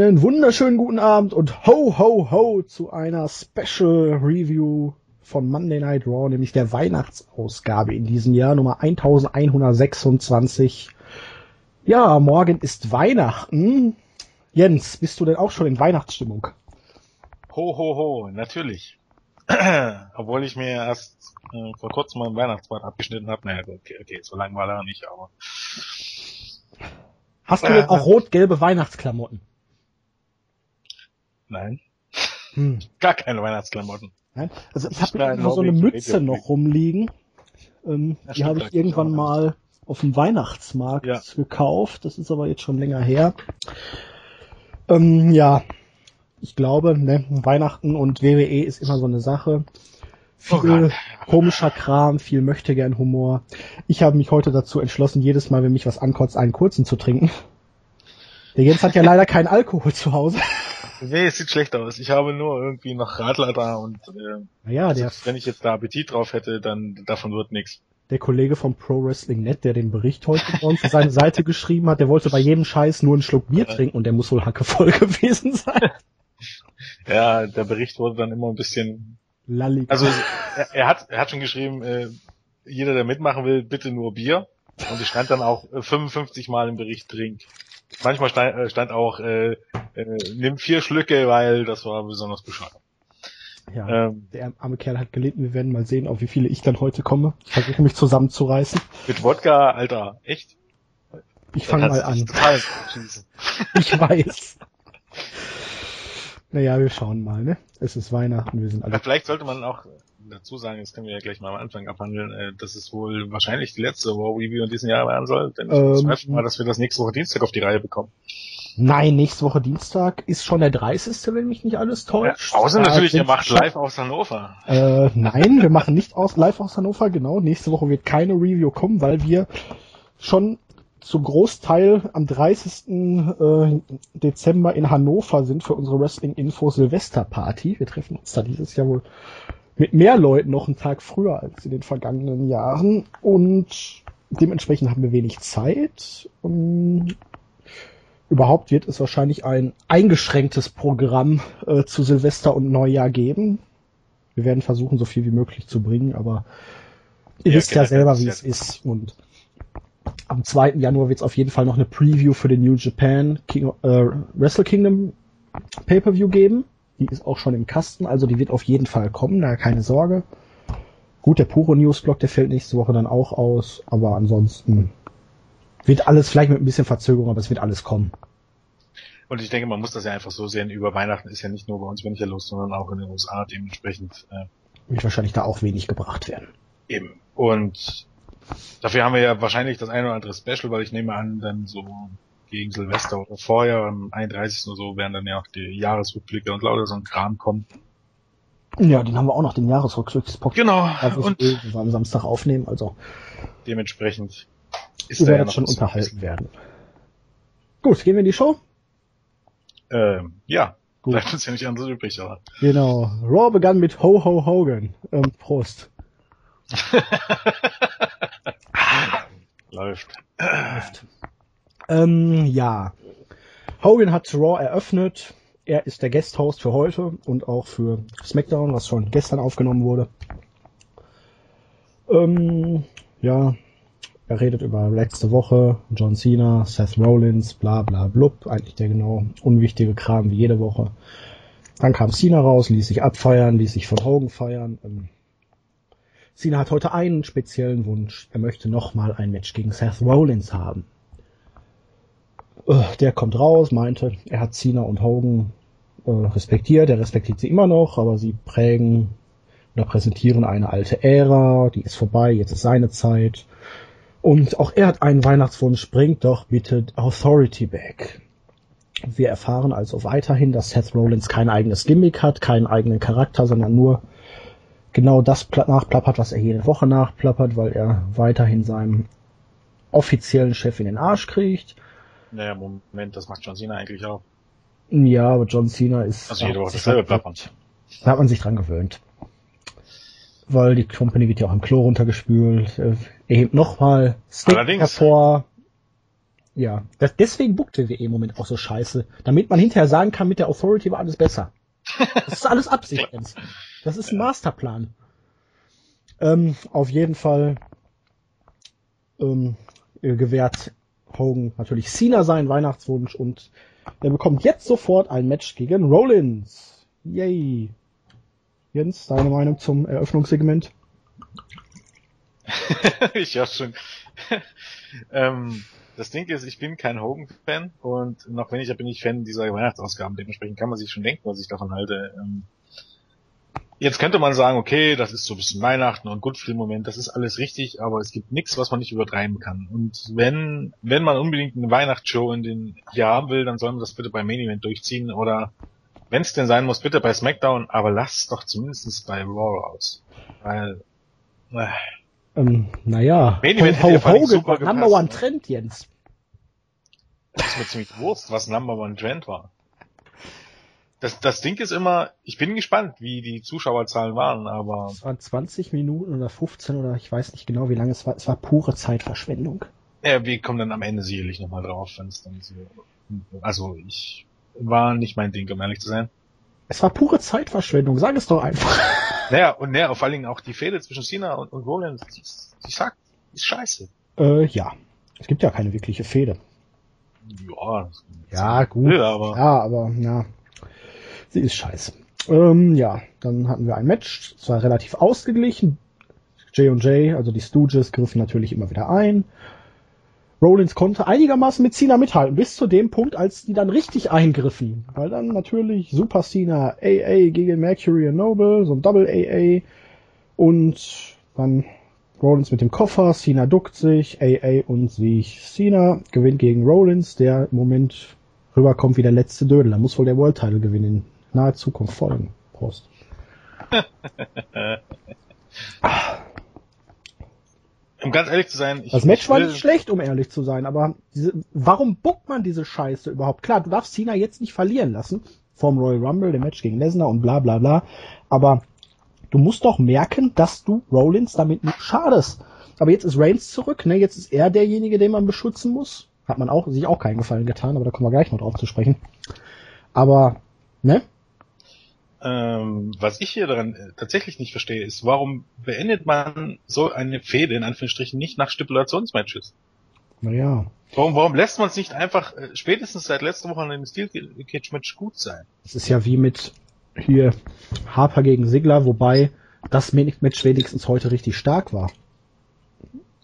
Einen wunderschönen guten Abend und ho ho ho zu einer Special Review von Monday Night Raw, nämlich der Weihnachtsausgabe in diesem Jahr Nummer 1126. Ja, morgen ist Weihnachten. Jens, bist du denn auch schon in Weihnachtsstimmung? Ho ho ho, natürlich. Obwohl ich mir erst äh, vor kurzem meinen Weihnachtsbart abgeschnitten habe. Naja, okay, okay, so lang war er nicht, aber. Hast du denn auch rot-gelbe Weihnachtsklamotten? Nein. Hm. Gar keine Weihnachtsklamotten. Nein? Also ich habe immer so eine Mütze noch rumliegen. Ähm, die habe ich irgendwann mal auf dem Weihnachtsmarkt ja. gekauft. Das ist aber jetzt schon länger her. Ähm, ja, ich glaube, ne, Weihnachten und WWE ist immer so eine Sache. Viel oh komischer Kram, viel möchte gern Humor. Ich habe mich heute dazu entschlossen, jedes Mal, wenn mich was ankotzt, einen kurzen zu trinken. Der Jens hat ja leider keinen Alkohol zu Hause. Nee, es sieht schlecht aus. Ich habe nur irgendwie noch Radler da und äh, naja, der, wenn ich jetzt da Appetit drauf hätte, dann davon wird nichts. Der Kollege vom Pro Wrestling Net, der den Bericht heute bei uns auf seine Seite geschrieben hat, der wollte bei jedem Scheiß nur einen Schluck Bier ja. trinken und der muss wohl hackevoll gewesen sein. Ja, der Bericht wurde dann immer ein bisschen Lallig. Also er, er, hat er hat schon geschrieben, äh, jeder, der mitmachen will, bitte nur Bier. Und es stand dann auch äh, 55 Mal im Bericht Trink. Manchmal stand, äh, stand auch, äh, äh, nimm vier Schlücke, weil das war besonders bescheuert. Ja, ähm, der arme Kerl hat gelitten. Wir werden mal sehen, auf wie viele ich dann heute komme. Ich versuche mich zusammenzureißen. Mit Wodka, Alter, echt? Ich fange mal an. ich weiß. Naja, wir schauen mal, ne? Es ist Weihnachten, wir sind alle. Ja, vielleicht sollte man auch dazu sagen, das können wir ja gleich mal am Anfang abhandeln, äh, dass es wohl wahrscheinlich die letzte War Review in diesem Jahr werden soll, denn ich ähm, bezweifle mal, dass wir das nächste Woche Dienstag auf die Reihe bekommen. Nein, nächste Woche Dienstag ist schon der 30. wenn mich nicht alles täuscht. Ja, außer natürlich, ihr macht live aus Hannover. Äh, nein, wir machen nicht aus, live aus Hannover, genau. Nächste Woche wird keine Review kommen, weil wir schon zum Großteil am 30. Äh, Dezember in Hannover sind für unsere Wrestling Info Silvester Party. Wir treffen uns da dieses Jahr wohl mit mehr Leuten noch einen Tag früher als in den vergangenen Jahren und dementsprechend haben wir wenig Zeit. Um, überhaupt wird es wahrscheinlich ein eingeschränktes Programm äh, zu Silvester und Neujahr geben. Wir werden versuchen, so viel wie möglich zu bringen, aber ihr ja, wisst ja selber, wie es ist und am 2. Januar wird es auf jeden Fall noch eine Preview für den New Japan King, äh, Wrestle Kingdom Pay-Per-View geben. Die ist auch schon im Kasten, also die wird auf jeden Fall kommen, da keine Sorge. Gut, der Puro Newsblog, der fällt nächste Woche dann auch aus, aber ansonsten wird alles vielleicht mit ein bisschen Verzögerung, aber es wird alles kommen. Und ich denke, man muss das ja einfach so sehen, über Weihnachten ist ja nicht nur bei uns wenn ich ja los, sondern auch in den USA dementsprechend. Äh, wird wahrscheinlich da auch wenig gebracht werden. Eben. Und Dafür haben wir ja wahrscheinlich das eine oder andere Special, weil ich nehme an, dann so gegen Silvester oder vorher, am 31. oder so, werden dann ja auch die Jahresrückblicke und lauter so ein Kram kommen. Ja, den haben wir auch noch, den Jahresrückblickspodcast. Genau. Also und wir am Samstag aufnehmen, also. Dementsprechend ist wir werden ja schon unterhalten werden. Gut, gehen wir in die Show? Ähm, ja. Gut. Bleibt uns ja nicht anderes übrig, aber. Genau. Raw begann mit Ho Ho Hogan. Ähm, Prost. Läuft. Läuft. Ähm, ja. Hogan hat Raw eröffnet. Er ist der Guest-Host für heute und auch für SmackDown, was schon gestern aufgenommen wurde. Ähm, ja, er redet über letzte Woche, John Cena, Seth Rollins, bla bla blub, eigentlich der genau unwichtige Kram wie jede Woche. Dann kam Cena raus, ließ sich abfeiern, ließ sich von Hogan feiern. Ähm, Cena hat heute einen speziellen Wunsch. Er möchte nochmal ein Match gegen Seth Rollins haben. Äh, der kommt raus, meinte, er hat Cena und Hogan äh, respektiert. Er respektiert sie immer noch, aber sie prägen oder präsentieren eine alte Ära. Die ist vorbei, jetzt ist seine Zeit. Und auch er hat einen Weihnachtswunsch, bringt doch bitte Authority back. Wir erfahren also weiterhin, dass Seth Rollins kein eigenes Gimmick hat, keinen eigenen Charakter, sondern nur genau das nachplappert, was er jede Woche nachplappert, weil er weiterhin seinem offiziellen Chef in den Arsch kriegt. Naja, Moment, das macht John Cena eigentlich auch. Ja, aber John Cena ist... Also jede Woche dasselbe plappern. Da hat man sich dran gewöhnt. Weil die Company wird ja auch im Klo runtergespült. Er hebt nochmal Stick hervor. Ja, das, deswegen bookt WWE im Moment auch so scheiße. Damit man hinterher sagen kann, mit der Authority war alles besser. Das ist alles Absicht. Das ist ein Masterplan. Ähm, auf jeden Fall ähm, gewährt Hogan natürlich Cena seinen Weihnachtswunsch und er bekommt jetzt sofort ein Match gegen Rollins. Yay. Jens, deine Meinung zum Eröffnungssegment? ich ja schon. ähm, das Ding ist, ich bin kein Hogan-Fan und noch weniger bin ich Fan dieser Weihnachtsausgaben. Dementsprechend kann man sich schon denken, was ich davon halte. Ähm, jetzt könnte man sagen, okay, das ist so ein bisschen Weihnachten und Goodfried-Moment, das ist alles richtig, aber es gibt nichts, was man nicht übertreiben kann. Und wenn, wenn man unbedingt eine Weihnachtsshow in den Jahr haben will, dann soll man das bitte beim Main Event durchziehen oder wenn es denn sein muss, bitte bei SmackDown, aber lass doch zumindest bei Raw aus. Weil, äh, ähm, naja, Main Event Ho Ho Hogan war Number One Trend, Jens. Das ist mir ziemlich Wurst, was Number One Trend war. Das, das Ding ist immer, ich bin gespannt, wie die Zuschauerzahlen waren, aber. Es waren 20 Minuten oder 15 oder ich weiß nicht genau, wie lange es war. Es war pure Zeitverschwendung. Ja, wir kommen dann am Ende sicherlich nochmal drauf, wenn es dann so. Also ich war nicht mein Ding, um ehrlich zu sein. Es war pure Zeitverschwendung, sag es doch einfach. Naja, und naja, vor allen Dingen auch die Fehde zwischen Cena und, und Rollins, die, die sagt, ist scheiße. Äh, ja. Es gibt ja keine wirkliche Fehde. Ja, ja gut. Ja, aber, ja, aber ja. Sie ist scheiße. Ähm, ja, dann hatten wir ein Match, es war relativ ausgeglichen. J&J, also die Stooges, griffen natürlich immer wieder ein. Rollins konnte einigermaßen mit Cena mithalten, bis zu dem Punkt, als die dann richtig eingriffen. Weil dann natürlich Super Cena AA gegen Mercury and Noble, so ein Double AA. Und dann Rollins mit dem Koffer, Cena duckt sich, AA und Sieg. Cena gewinnt gegen Rollins, der im Moment rüberkommt wie der letzte Dödel. Da muss wohl der World Title gewinnen in naher Zukunft folgen. Prost. Um ganz ehrlich zu sein, ich, das Match war nicht schlecht, um ehrlich zu sein, aber diese, warum buckt man diese Scheiße überhaupt? Klar, du darfst Cena jetzt nicht verlieren lassen vom Royal Rumble, dem Match gegen Lesnar und bla bla bla, aber du musst doch merken, dass du Rollins damit nicht schadest. Aber jetzt ist Reigns zurück, ne? Jetzt ist er derjenige, den man beschützen muss. Hat man auch, sich auch keinen Gefallen getan, aber da kommen wir gleich noch drauf zu sprechen. Aber, ne? Ähm, was ich hier daran äh, tatsächlich nicht verstehe, ist, warum beendet man so eine Fehde in Anführungsstrichen nicht nach Stipulationsmatches? Naja. Warum, warum lässt man es nicht einfach äh, spätestens seit letzter Woche in einem Steel Cage Match gut sein? Das ist ja wie mit hier Harper gegen Sigler, wobei das Match wenigstens heute richtig stark war.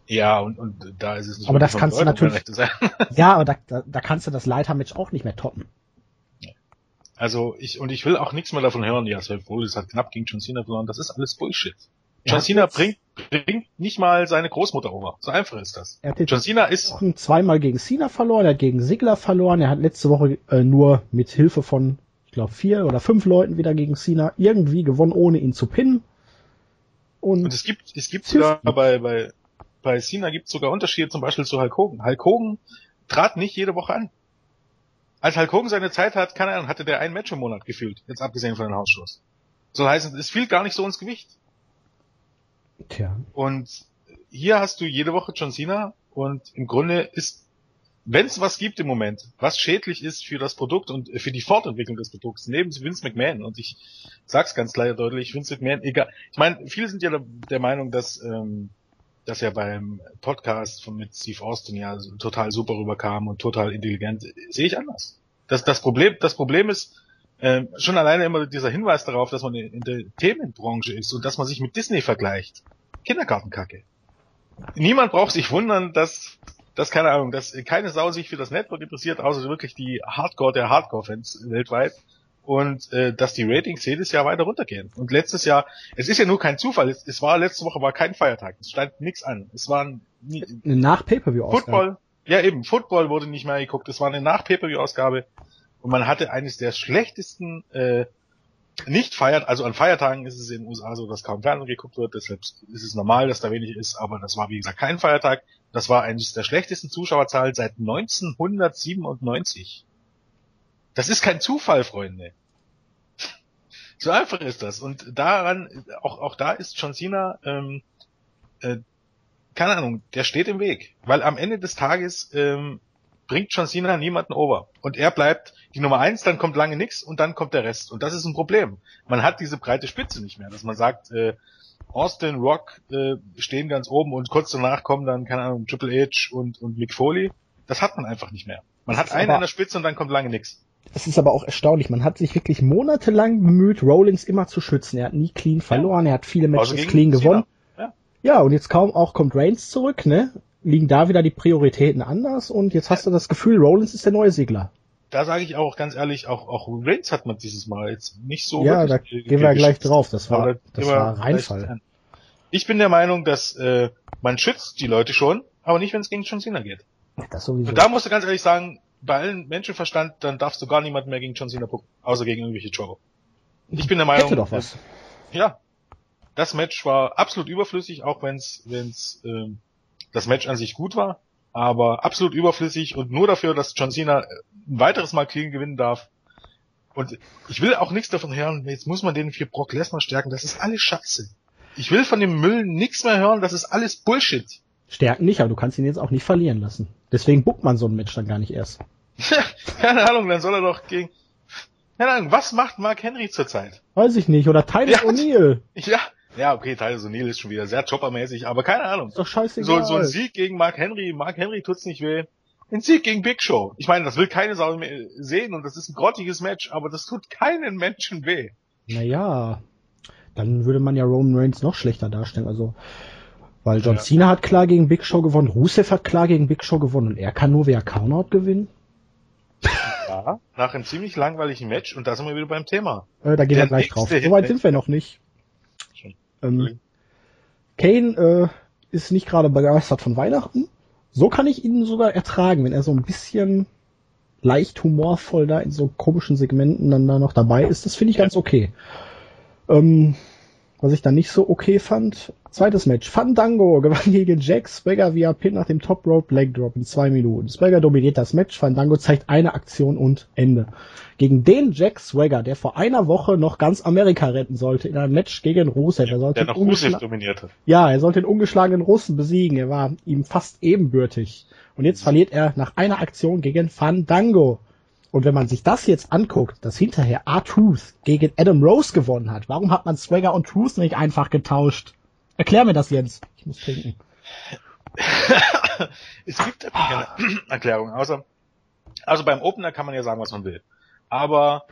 Ja, und, und da ist es nicht Aber das kannst du natürlich. ja, aber da, da, da kannst du das Leitermatch auch nicht mehr toppen. Also ich und ich will auch nichts mehr davon hören, ja, Seth Rollins hat knapp gegen John Cena verloren, das ist alles Bullshit. John Cena bringt, bringt nicht mal seine Großmutter over. So einfach ist das. John Cena ist zweimal gegen Cena verloren, er hat gegen Sigler verloren, er hat letzte Woche äh, nur mit Hilfe von, ich glaube, vier oder fünf Leuten wieder gegen Cena irgendwie gewonnen, ohne ihn zu pinnen. Und, und es gibt, es gibt sogar bei, bei, bei Cena gibt es sogar Unterschiede zum Beispiel zu Hulk Hogan. Hulk Hogan trat nicht jede Woche an. Als Hulk Hogan seine Zeit hat, keine Ahnung, hatte der ein Match im Monat gefühlt, jetzt abgesehen von den Hausschuss. So heißt es fiel gar nicht so ins Gewicht. Tja. Und hier hast du jede Woche John Cena und im Grunde ist, wenn es was gibt im Moment, was schädlich ist für das Produkt und für die Fortentwicklung des Produkts, neben Vince McMahon, und ich sag's ganz leider deutlich, Vince McMahon, egal. Ich meine, viele sind ja der, der Meinung, dass ähm, dass er beim Podcast von mit Steve Austin ja total super rüberkam und total intelligent, sehe ich anders. Das, das Problem, das Problem ist, äh, schon alleine immer dieser Hinweis darauf, dass man in der Themenbranche ist und dass man sich mit Disney vergleicht. Kindergartenkacke. Niemand braucht sich wundern, dass, dass keine Ahnung, dass keine Sau sich für das Network interessiert, außer wirklich die Hardcore der Hardcore-Fans weltweit und äh, dass die Ratings jedes Jahr weiter runtergehen. Und letztes Jahr, es ist ja nur kein Zufall, es, es war letzte Woche war kein Feiertag, es stand nichts an. Es war nie, nach Pay-per-view Football, ja eben, Football wurde nicht mehr geguckt, es war eine nach Pay-per-view Ausgabe und man hatte eines der schlechtesten äh, nicht feiert, also an Feiertagen ist es in den USA so, dass kaum Fernsehen geguckt wird, deshalb ist es normal, dass da wenig ist, aber das war wie gesagt kein Feiertag. Das war eines der schlechtesten Zuschauerzahlen seit 1997. Das ist kein Zufall, Freunde. So einfach ist das. Und daran, auch, auch da ist John Cena, ähm, äh, keine Ahnung, der steht im Weg. Weil am Ende des Tages ähm, bringt John Cena niemanden over. Und er bleibt die Nummer eins, dann kommt lange nix und dann kommt der Rest. Und das ist ein Problem. Man hat diese breite Spitze nicht mehr, dass man sagt, äh, Austin, Rock äh, stehen ganz oben und kurz danach kommen dann, keine Ahnung, Triple H und, und Mick Foley. Das hat man einfach nicht mehr. Man hat einen an der Spitze und dann kommt lange nix. Es ist aber auch erstaunlich. Man hat sich wirklich monatelang bemüht, Rollins immer zu schützen. Er hat nie clean verloren, er hat viele Matches also clean gewonnen. Ja. ja, und jetzt kaum auch kommt Reigns zurück, ne? Liegen da wieder die Prioritäten anders und jetzt hast du das Gefühl, Rollins ist der neue Segler. Da sage ich auch ganz ehrlich, auch, auch Reigns hat man dieses Mal jetzt nicht so. Ja, da gehen wir gleich drauf. Das war, das war Reinfall. Ich bin der Meinung, dass äh, man schützt die Leute schon, aber nicht, wenn es gegen John Cena geht. Das sowieso. Und da musst du ganz ehrlich sagen, bei allen Menschenverstand, dann darfst du gar niemanden mehr gegen John Cena gucken, außer gegen irgendwelche Jogger. Ich bin der Meinung, Hätte doch was. ja, das Match war absolut überflüssig, auch wenn's, wenn's ähm, das Match an sich gut war, aber absolut überflüssig und nur dafür, dass John Cena ein weiteres Mal clean gewinnen darf. Und ich will auch nichts davon hören, jetzt muss man den für Brock Lesnar stärken, das ist alles Scheiße. Ich will von dem Müll nichts mehr hören, das ist alles Bullshit. Stärken nicht, aber du kannst ihn jetzt auch nicht verlieren lassen. Deswegen buckt man so ein Match dann gar nicht erst. Keine Ahnung, dann soll er doch gegen. Keine Ahnung, was macht Mark Henry zurzeit? Weiß ich nicht, oder Tyler O'Neill. Ja, ja, okay, Tyler O'Neill ist schon wieder sehr choppermäßig, aber keine Ahnung. Ist doch scheißegal. So, so ein Sieg gegen Mark Henry, Mark Henry tut's nicht weh. Ein Sieg gegen Big Show. Ich meine, das will keine Sau mehr sehen und das ist ein grottiges Match, aber das tut keinen Menschen weh. Naja, dann würde man ja Roman Reigns noch schlechter darstellen, also, weil John ja. Cena hat klar gegen Big Show gewonnen, Rusev hat klar gegen Big Show gewonnen und er kann nur via Countout gewinnen. Ja, nach einem ziemlich langweiligen Match und da sind wir wieder beim Thema. Äh, da gehen wir gleich drauf. So weit sind wir noch nicht. Ähm, Kane äh, ist nicht gerade begeistert von Weihnachten. So kann ich ihn sogar ertragen, wenn er so ein bisschen leicht humorvoll da in so komischen Segmenten dann da noch dabei ist. Das finde ich ganz okay. Ähm, was ich dann nicht so okay fand, zweites Match. Fandango gewann gegen Jack Swagger via Pin nach dem Top Rope Leg Drop in zwei Minuten. Swagger dominiert das Match, Fandango zeigt eine Aktion und Ende. Gegen den Jack Swagger, der vor einer Woche noch ganz Amerika retten sollte, in einem Match gegen Rusev. Er sollte der noch Rusev dominierte. Ja, er sollte den ungeschlagenen Russen besiegen. Er war ihm fast ebenbürtig. Und jetzt verliert er nach einer Aktion gegen Fandango. Und wenn man sich das jetzt anguckt, dass hinterher R-Truth gegen Adam Rose gewonnen hat, warum hat man Swagger und Truth nicht einfach getauscht? Erklär mir das, Jens. Ich muss trinken. es gibt keine Erklärung, außer, also beim Opener kann man ja sagen, was man will. Aber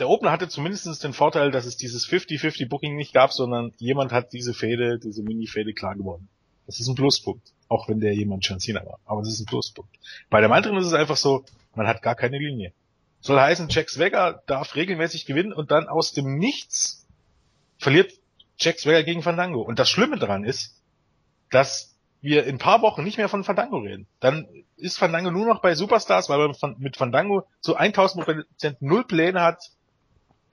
der Opener hatte zumindest den Vorteil, dass es dieses 50-50 Booking nicht gab, sondern jemand hat diese Fäde, diese Mini-Fäde klar gewonnen. Das ist ein Pluspunkt. Auch wenn der jemand John Cena war. Aber das ist ein Pluspunkt. Bei dem anderen ist es einfach so, man hat gar keine Linie. Soll heißen, Jack Swagger darf regelmäßig gewinnen und dann aus dem Nichts verliert Jack Swagger gegen Fandango. Und das Schlimme daran ist, dass wir in ein paar Wochen nicht mehr von Fandango reden. Dann ist Fandango nur noch bei Superstars, weil man mit Fandango zu 1000 Prozent null Pläne hat.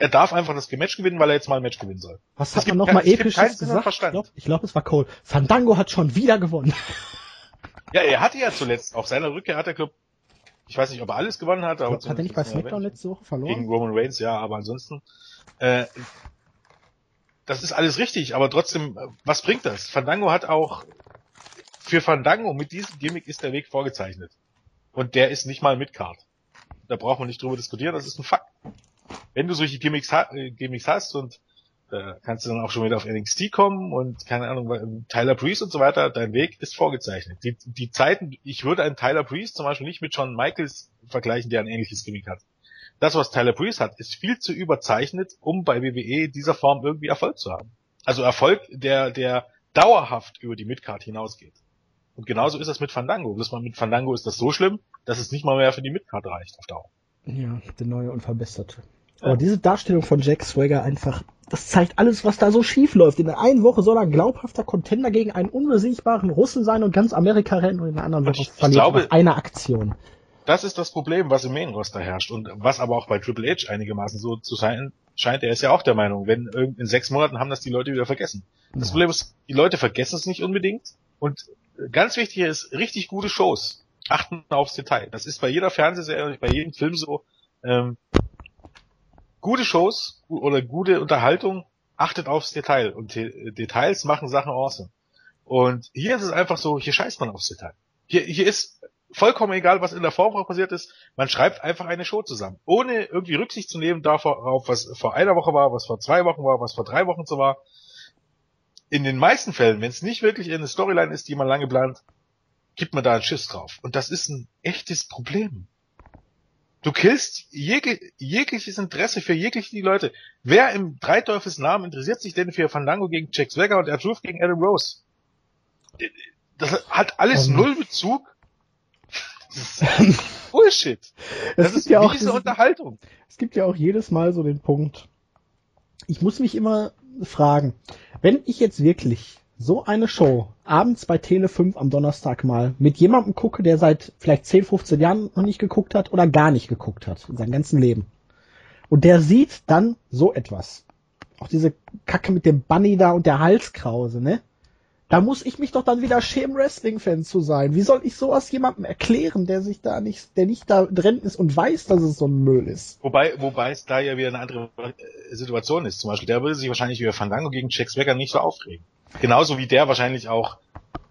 Er darf einfach das Match gewinnen, weil er jetzt mal ein Match gewinnen soll. Was hat man nochmal episches gesagt? Ich glaube, glaub, es war Cole. Fandango hat schon wieder gewonnen. Ja, er hatte ja zuletzt, auf seiner Rückkehr hat er, glaube ich weiß nicht, ob er alles gewonnen hat, aber. Hat er nicht bei SmackDown letzte Woche verloren? Gegen Roman Reigns, ja, aber ansonsten, äh, das ist alles richtig, aber trotzdem, was bringt das? Fandango hat auch, für Fandango mit diesem Gimmick ist der Weg vorgezeichnet. Und der ist nicht mal mit Card. Da braucht man nicht drüber diskutieren, das ist ein Fakt. Wenn du solche Gimmicks, äh, Gimmicks hast und da kannst du dann auch schon wieder auf NXT kommen und keine Ahnung, Tyler Breeze und so weiter, dein Weg ist vorgezeichnet. Die, die Zeiten, ich würde einen Tyler Breeze zum Beispiel nicht mit John Michaels vergleichen, der ein ähnliches Gimmick hat. Das, was Tyler Breeze hat, ist viel zu überzeichnet, um bei WWE dieser Form irgendwie Erfolg zu haben. Also Erfolg, der, der dauerhaft über die Midcard hinausgeht. Und genauso ist das mit Fandango. Bloß mal mit Fandango ist das so schlimm, dass es nicht mal mehr für die Midcard reicht auf Dauer. Ja, der neue und verbesserte. Aber diese Darstellung von Jack Swagger einfach, das zeigt alles, was da so schief läuft. In der einen Woche soll er glaubhafter Contender gegen einen unbesiegbaren Russen sein und ganz Amerika rennen und in der anderen Woche verliert glaube, nach einer Aktion. Das ist das Problem, was im Main Roster herrscht und was aber auch bei Triple H einigermaßen so zu sein scheint. Er ist ja auch der Meinung, wenn in sechs Monaten haben das die Leute wieder vergessen. Das ja. Problem ist, die Leute vergessen es nicht unbedingt und ganz wichtig ist, richtig gute Shows achten aufs Detail. Das ist bei jeder Fernsehserie, bei jedem Film so. Ähm, gute Shows oder gute Unterhaltung achtet aufs Detail und De Details machen Sachen awesome. Und hier ist es einfach so, hier scheißt man aufs Detail. Hier, hier ist vollkommen egal, was in der Vorwoche passiert ist. Man schreibt einfach eine Show zusammen, ohne irgendwie Rücksicht zu nehmen darauf, was vor einer Woche war, was vor zwei Wochen war, was vor drei Wochen so war. In den meisten Fällen, wenn es nicht wirklich eine Storyline ist, die man lange plant, gibt man da einen Schiss drauf. Und das ist ein echtes Problem. Du killst jeg jegliches Interesse für jegliche die Leute. Wer im Dreiteufels Namen interessiert sich denn für Fandango gegen Jack Swagger und R-Truth gegen Adam Rose? Das hat alles um. Ähm. null Bezug. Das ist Bullshit. Das ist ja auch diese Unterhaltung. Es gibt ja auch jedes Mal so den Punkt. Ich muss mich immer fragen, wenn ich jetzt wirklich so eine Show abends bei Tele 5 am Donnerstag mal mit jemandem gucke, der seit vielleicht 10, 15 Jahren noch nicht geguckt hat oder gar nicht geguckt hat in seinem ganzen Leben. Und der sieht dann so etwas. Auch diese Kacke mit dem Bunny da und der Halskrause, ne? Da muss ich mich doch dann wieder schämen, Wrestling-Fan zu sein. Wie soll ich sowas jemandem erklären, der sich da nicht, der nicht da drin ist und weiß, dass es so ein Müll ist? Wobei, wobei es da ja wieder eine andere Situation ist. Zum Beispiel, der würde sich wahrscheinlich über Fandango gegen Jack Swagger nicht so aufregen. Genauso wie der wahrscheinlich auch,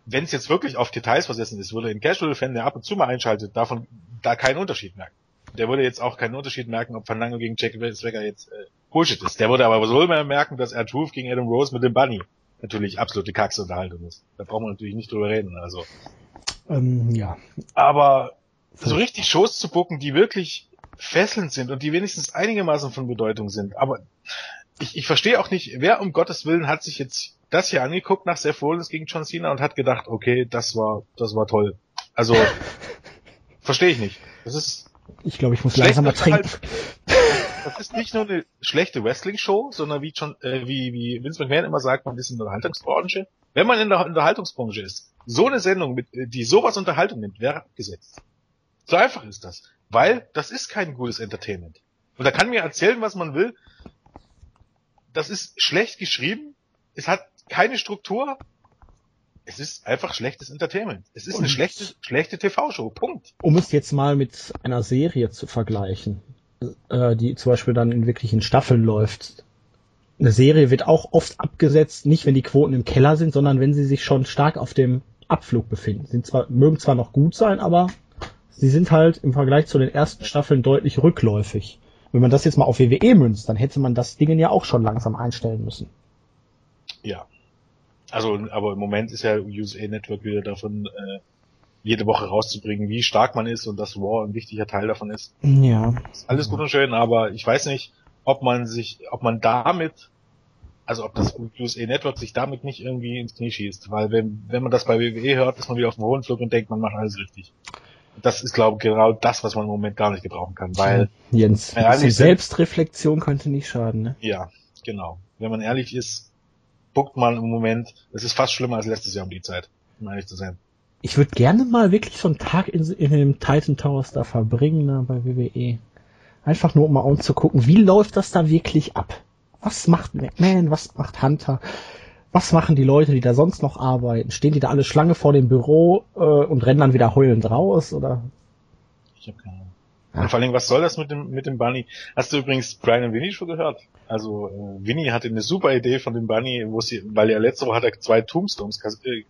wenn es jetzt wirklich auf Details versessen ist, würde ein Casual-Fan, der ab und zu mal einschaltet, davon da keinen Unterschied merken. Der würde jetzt auch keinen Unterschied merken, ob Fandango gegen Jack Swagger jetzt äh, Bullshit ist. Der würde aber so mehr merken, dass er Truth gegen Adam Rose mit dem Bunny natürlich absolute Kacksunterhaltung ist. Da brauchen wir natürlich nicht drüber reden. Also. Ähm, ja. Aber so richtig Shows zu bucken, die wirklich fesselnd sind und die wenigstens einigermaßen von Bedeutung sind. Aber ich, ich verstehe auch nicht, wer um Gottes Willen hat sich jetzt das hier angeguckt nach Seth Rollins gegen John Cena und hat gedacht, okay, das war, das war toll. Also, verstehe ich nicht. Das ist. Ich glaube, ich muss langsam mal trinken. Das ist nicht nur eine schlechte Wrestling-Show, sondern wie schon, äh, wie, wie Vince McMahon immer sagt, man ist in der Unterhaltungsbranche. Wenn man in der Unterhaltungsbranche ist, so eine Sendung, mit, äh, die sowas Unterhaltung nimmt, wäre abgesetzt. So einfach ist das. Weil das ist kein gutes Entertainment. Und da kann mir erzählen, was man will. Das ist schlecht geschrieben. Es hat keine Struktur. Es ist einfach schlechtes Entertainment. Es ist Und eine schlechte, schlechte TV-Show. Punkt. Um es jetzt mal mit einer Serie zu vergleichen, äh, die zum Beispiel dann in wirklichen Staffeln läuft. Eine Serie wird auch oft abgesetzt, nicht wenn die Quoten im Keller sind, sondern wenn sie sich schon stark auf dem Abflug befinden. Sind zwar, mögen zwar noch gut sein, aber sie sind halt im Vergleich zu den ersten Staffeln deutlich rückläufig. Wenn man das jetzt mal auf WWE münzt, dann hätte man das Ding ja auch schon langsam einstellen müssen. Ja, also, aber im Moment ist ja USA Network wieder davon, äh, jede Woche rauszubringen, wie stark man ist und dass War ein wichtiger Teil davon ist. Ja. Ist alles gut und schön, aber ich weiß nicht, ob man sich, ob man damit, also ob das USA Network sich damit nicht irgendwie ins Knie schießt, weil wenn, wenn man das bei WWE hört, ist man wieder auf dem hohen Flug und denkt, man macht alles richtig. Das ist, glaube ich, genau das, was man im Moment gar nicht gebrauchen kann, weil... Jens, ein Selbstreflexion könnte nicht schaden, ne? Ja, genau. Wenn man ehrlich ist, buckt man im Moment, es ist fast schlimmer als letztes Jahr um die Zeit, um ehrlich zu sein. Ich würde gerne mal wirklich so einen Tag in, in dem Titan Towers da verbringen, ne, bei WWE. Einfach nur, um mal anzugucken, wie läuft das da wirklich ab? Was macht McMahon, was macht Hunter? Was machen die Leute, die da sonst noch arbeiten? Stehen die da alle Schlange vor dem Büro äh, und rennen dann wieder heulend raus? Oder? Ich habe keine Ahnung. Ja. Und vor allem, was soll das mit dem, mit dem Bunny? Hast du übrigens Brian und Winnie schon gehört? Also, äh, Winnie hatte eine super Idee von dem Bunny, wo sie, weil er letzte Woche hat er zwei Tombstones. Äh,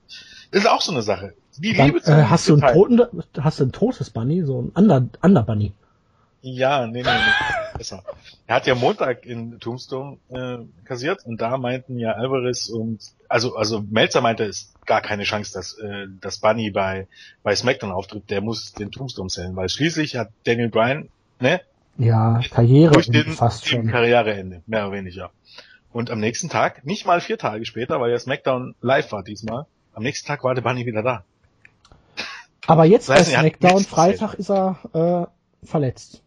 ist auch so eine Sache. Die Dann, Liebe zu äh, hast du ein Toten, hast du ein totes Bunny, so ein Under, Under Bunny? Ja, nee, nee, nee. Besser. Er hat ja Montag in Tombstone äh, kassiert und da meinten ja Alvarez und also also Melzer meinte es ist gar keine Chance, dass äh, dass Bunny bei bei SmackDown auftritt. Der muss den Tombstone zählen, weil schließlich hat Daniel Bryan ne ja Karriere durch den, fast schon Karriereende mehr oder weniger. Und am nächsten Tag, nicht mal vier Tage später, weil ja SmackDown live war diesmal, am nächsten Tag war der Bunny wieder da. Aber jetzt das heißt, bei SmackDown Freitag ist er äh, verletzt.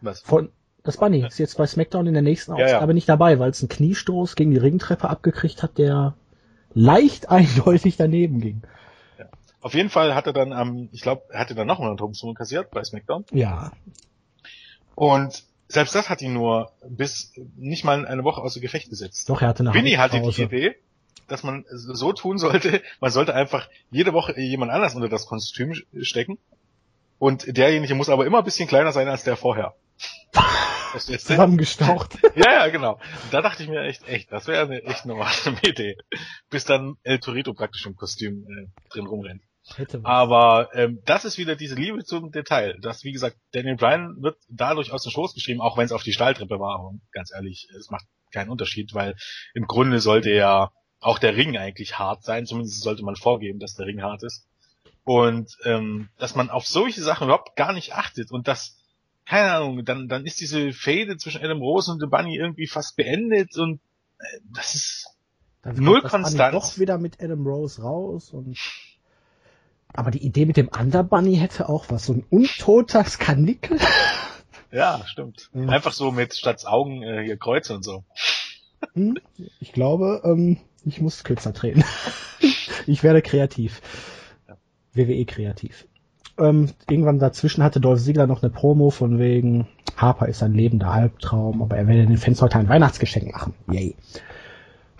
Was? Von, das Bunny ist jetzt bei SmackDown in der nächsten Ausgabe ja, nicht dabei, weil es einen Kniestoß gegen die Ringtreppe abgekriegt hat, der leicht eindeutig daneben ging. Ja. Auf jeden Fall hat er dann am, ich glaube, er hatte dann noch einen Tombstone kassiert bei SmackDown. Ja. Und selbst das hat ihn nur bis nicht mal eine Woche außer Gefecht gesetzt. Doch, er hatte eine Winnie hatte die Idee, dass man so tun sollte, man sollte einfach jede Woche jemand anders unter das Kostüm stecken. Und derjenige muss aber immer ein bisschen kleiner sein als der vorher. Zusammengestaucht. ja, ja, genau. Da dachte ich mir echt, echt, das wäre eine echt normale Idee. Bis dann El Torito praktisch im Kostüm äh, drin rumrennt. Aber ähm, das ist wieder diese Liebe zum Detail. Das, wie gesagt, Daniel Bryan wird dadurch aus dem Schoß geschrieben, auch wenn es auf die Stahltreppe war. Und ganz ehrlich, es macht keinen Unterschied, weil im Grunde sollte ja auch der Ring eigentlich hart sein. Zumindest sollte man vorgeben, dass der Ring hart ist. Und ähm, dass man auf solche Sachen überhaupt gar nicht achtet und das, keine Ahnung, dann, dann ist diese Fehde zwischen Adam Rose und The Bunny irgendwie fast beendet und äh, das ist Dann null Konstanz. doch wieder mit Adam Rose raus und aber die Idee mit dem Underbunny hätte auch was, so ein untoter Skanickel. ja, stimmt. Ja. Einfach so mit statt Augen äh, hier Kreuze und so. Hm? Ich glaube, ähm, ich muss kürzer treten. ich werde kreativ. WWE kreativ. Ähm, irgendwann dazwischen hatte Dolph Ziggler noch eine Promo von wegen Harper ist ein lebender Albtraum, aber er werde den Fans heute ein Weihnachtsgeschenk machen. Yay.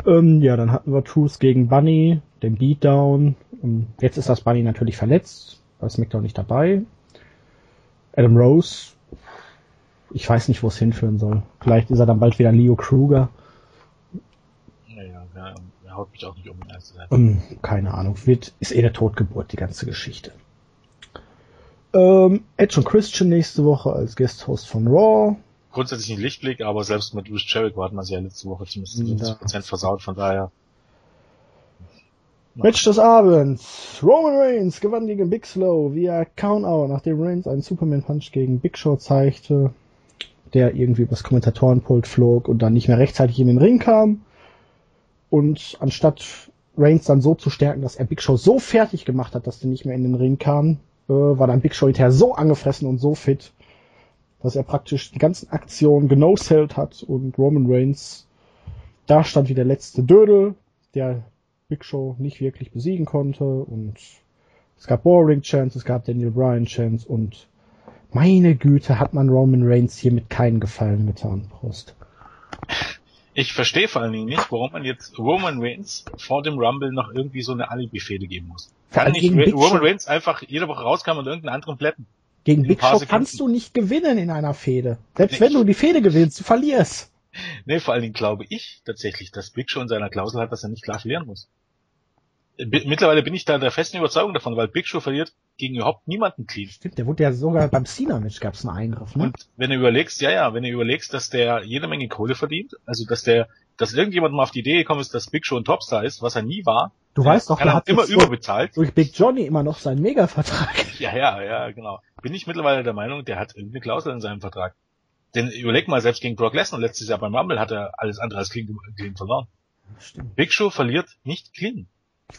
Ähm, ja, dann hatten wir Truth gegen Bunny, den Beatdown. Ähm, jetzt ist das Bunny natürlich verletzt, bei SmackDown nicht dabei. Adam Rose, ich weiß nicht, wo es hinführen soll. Vielleicht ist er dann bald wieder Leo Kruger. Naja, ja, er haut mich auch nicht um. Ähm, keine Ahnung, wird, ist eh der Totgeburt, die ganze Geschichte. Ähm, Edge und Christian nächste Woche als Guest-Host von Raw. Grundsätzlich ein Lichtblick, aber selbst mit Bruce Jericho hat man sie ja letzte Woche zumindest Ja. 50% versaut, von daher. Match des Abends. Roman Reigns gewann gegen Big Slow via Countout, nachdem Reigns einen Superman-Punch gegen Big Show zeigte, der irgendwie übers Kommentatorenpult flog und dann nicht mehr rechtzeitig in den Ring kam. Und anstatt Reigns dann so zu stärken, dass er Big Show so fertig gemacht hat, dass der nicht mehr in den Ring kam, äh, war dann Big Show hinterher so angefressen und so fit, dass er praktisch die ganzen Aktionen genosellt hat und Roman Reigns da stand wie der letzte Dödel, der Big Show nicht wirklich besiegen konnte und es gab Boring Chance, es gab Daniel Bryan Chance und meine Güte hat man Roman Reigns hiermit keinen Gefallen getan, Prost. Ich verstehe vor allen Dingen nicht, warum man jetzt Roman Reigns vor dem Rumble noch irgendwie so eine Alibi-Fehde geben muss. Kann nicht Ra- Big Roman Show. Reigns einfach jede Woche rauskommen und irgendeinen anderen plätten? Gegen Big Show Sekunden. kannst du nicht gewinnen in einer Fehde. Selbst Nee, wenn du die Fehde gewinnst, du verlierst. Nee, vor allen Dingen glaube ich tatsächlich, dass Big Show in seiner Klausel hat, dass er nicht klar verlieren muss. Mittlerweile bin ich da der festen Überzeugung davon, weil Big Show verliert gegen überhaupt niemanden clean. Stimmt, der wurde ja sogar beim Cena-Match gab's einen Eingriff, ne? Und wenn du überlegst, ja, ja, wenn du überlegst, dass der jede Menge Kohle verdient, also dass der, dass irgendjemand mal auf die Idee gekommen ist, dass Big Show ein Topstar ist, was er nie war, Du weißt doch, er hat immer überbezahlt. durch Big Johnny immer noch seinen Mega-Vertrag. Ja, ja, ja, genau. Bin ich mittlerweile der Meinung, der hat irgendeine Klausel in seinem Vertrag. Denn überleg mal, selbst gegen Brock Lesnar letztes Jahr beim Rumble hat er alles andere als clean, clean verloren. Stimmt. Big Show verliert nicht clean.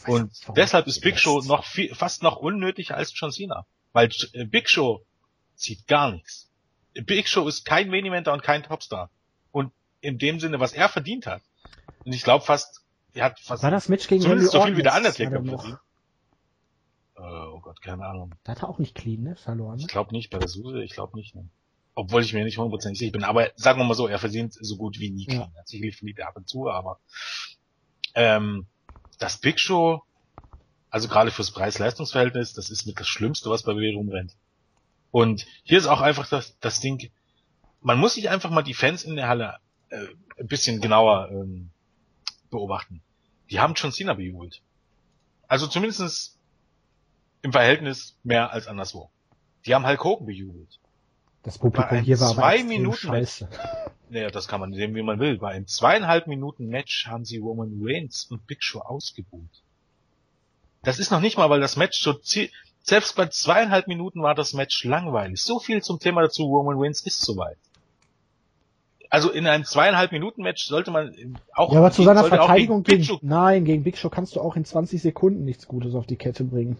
Und nicht, deshalb ist Big. Show noch viel, fast noch unnötiger als John Cena. Weil äh, Big Show zieht gar nichts. Big Show ist kein Main Eventer und kein Topstar. Und in dem Sinne, was er verdient hat. Und ich glaube fast, er hat fast War das Match gegen zumindest Randy so viel wie der Undertaker verdient. Äh, oh Gott, keine Ahnung. Da hat er auch nicht clean, ne? Verloren. Ne? Ich glaube nicht, bei der Suse, ich glaube nicht. Ne. Obwohl ich mir nicht hundertprozentig sicher bin. Aber sagen wir mal so, er verdient so gut wie nie Ja. clean. Sicherlich verliert er ab und zu, aber ähm, das Big Show, also gerade fürs Preis-Leistungs-Verhältnis, das ist mit das Schlimmste, was bei WWE rumrennt. Und hier ist auch einfach das, das Ding, man muss sich einfach mal die Fans in der Halle äh, ein bisschen genauer ähm, beobachten. Die haben John Cena bejubelt. Also zumindestens im Verhältnis mehr als anderswo. Die haben Hulk Hogan bejubelt. Das Publikum hier war aber zwei extrem Minuten scheiße. Naja, das kann man sehen, wie man will. Bei einem zweieinhalb Minuten Match haben sie Roman Reigns und Big Show ausgebuht. Das ist noch nicht mal, weil das Match so selbst bei zweieinhalb Minuten war das Match langweilig. So viel zum Thema dazu, Roman Reigns ist soweit. Also in einem zweieinhalb Minuten Match sollte man auch Ja, aber zu seiner Verteidigung gegen gegen, Big Show, nein, gegen Big Show kannst du auch in 20 Sekunden nichts Gutes auf die Kette bringen.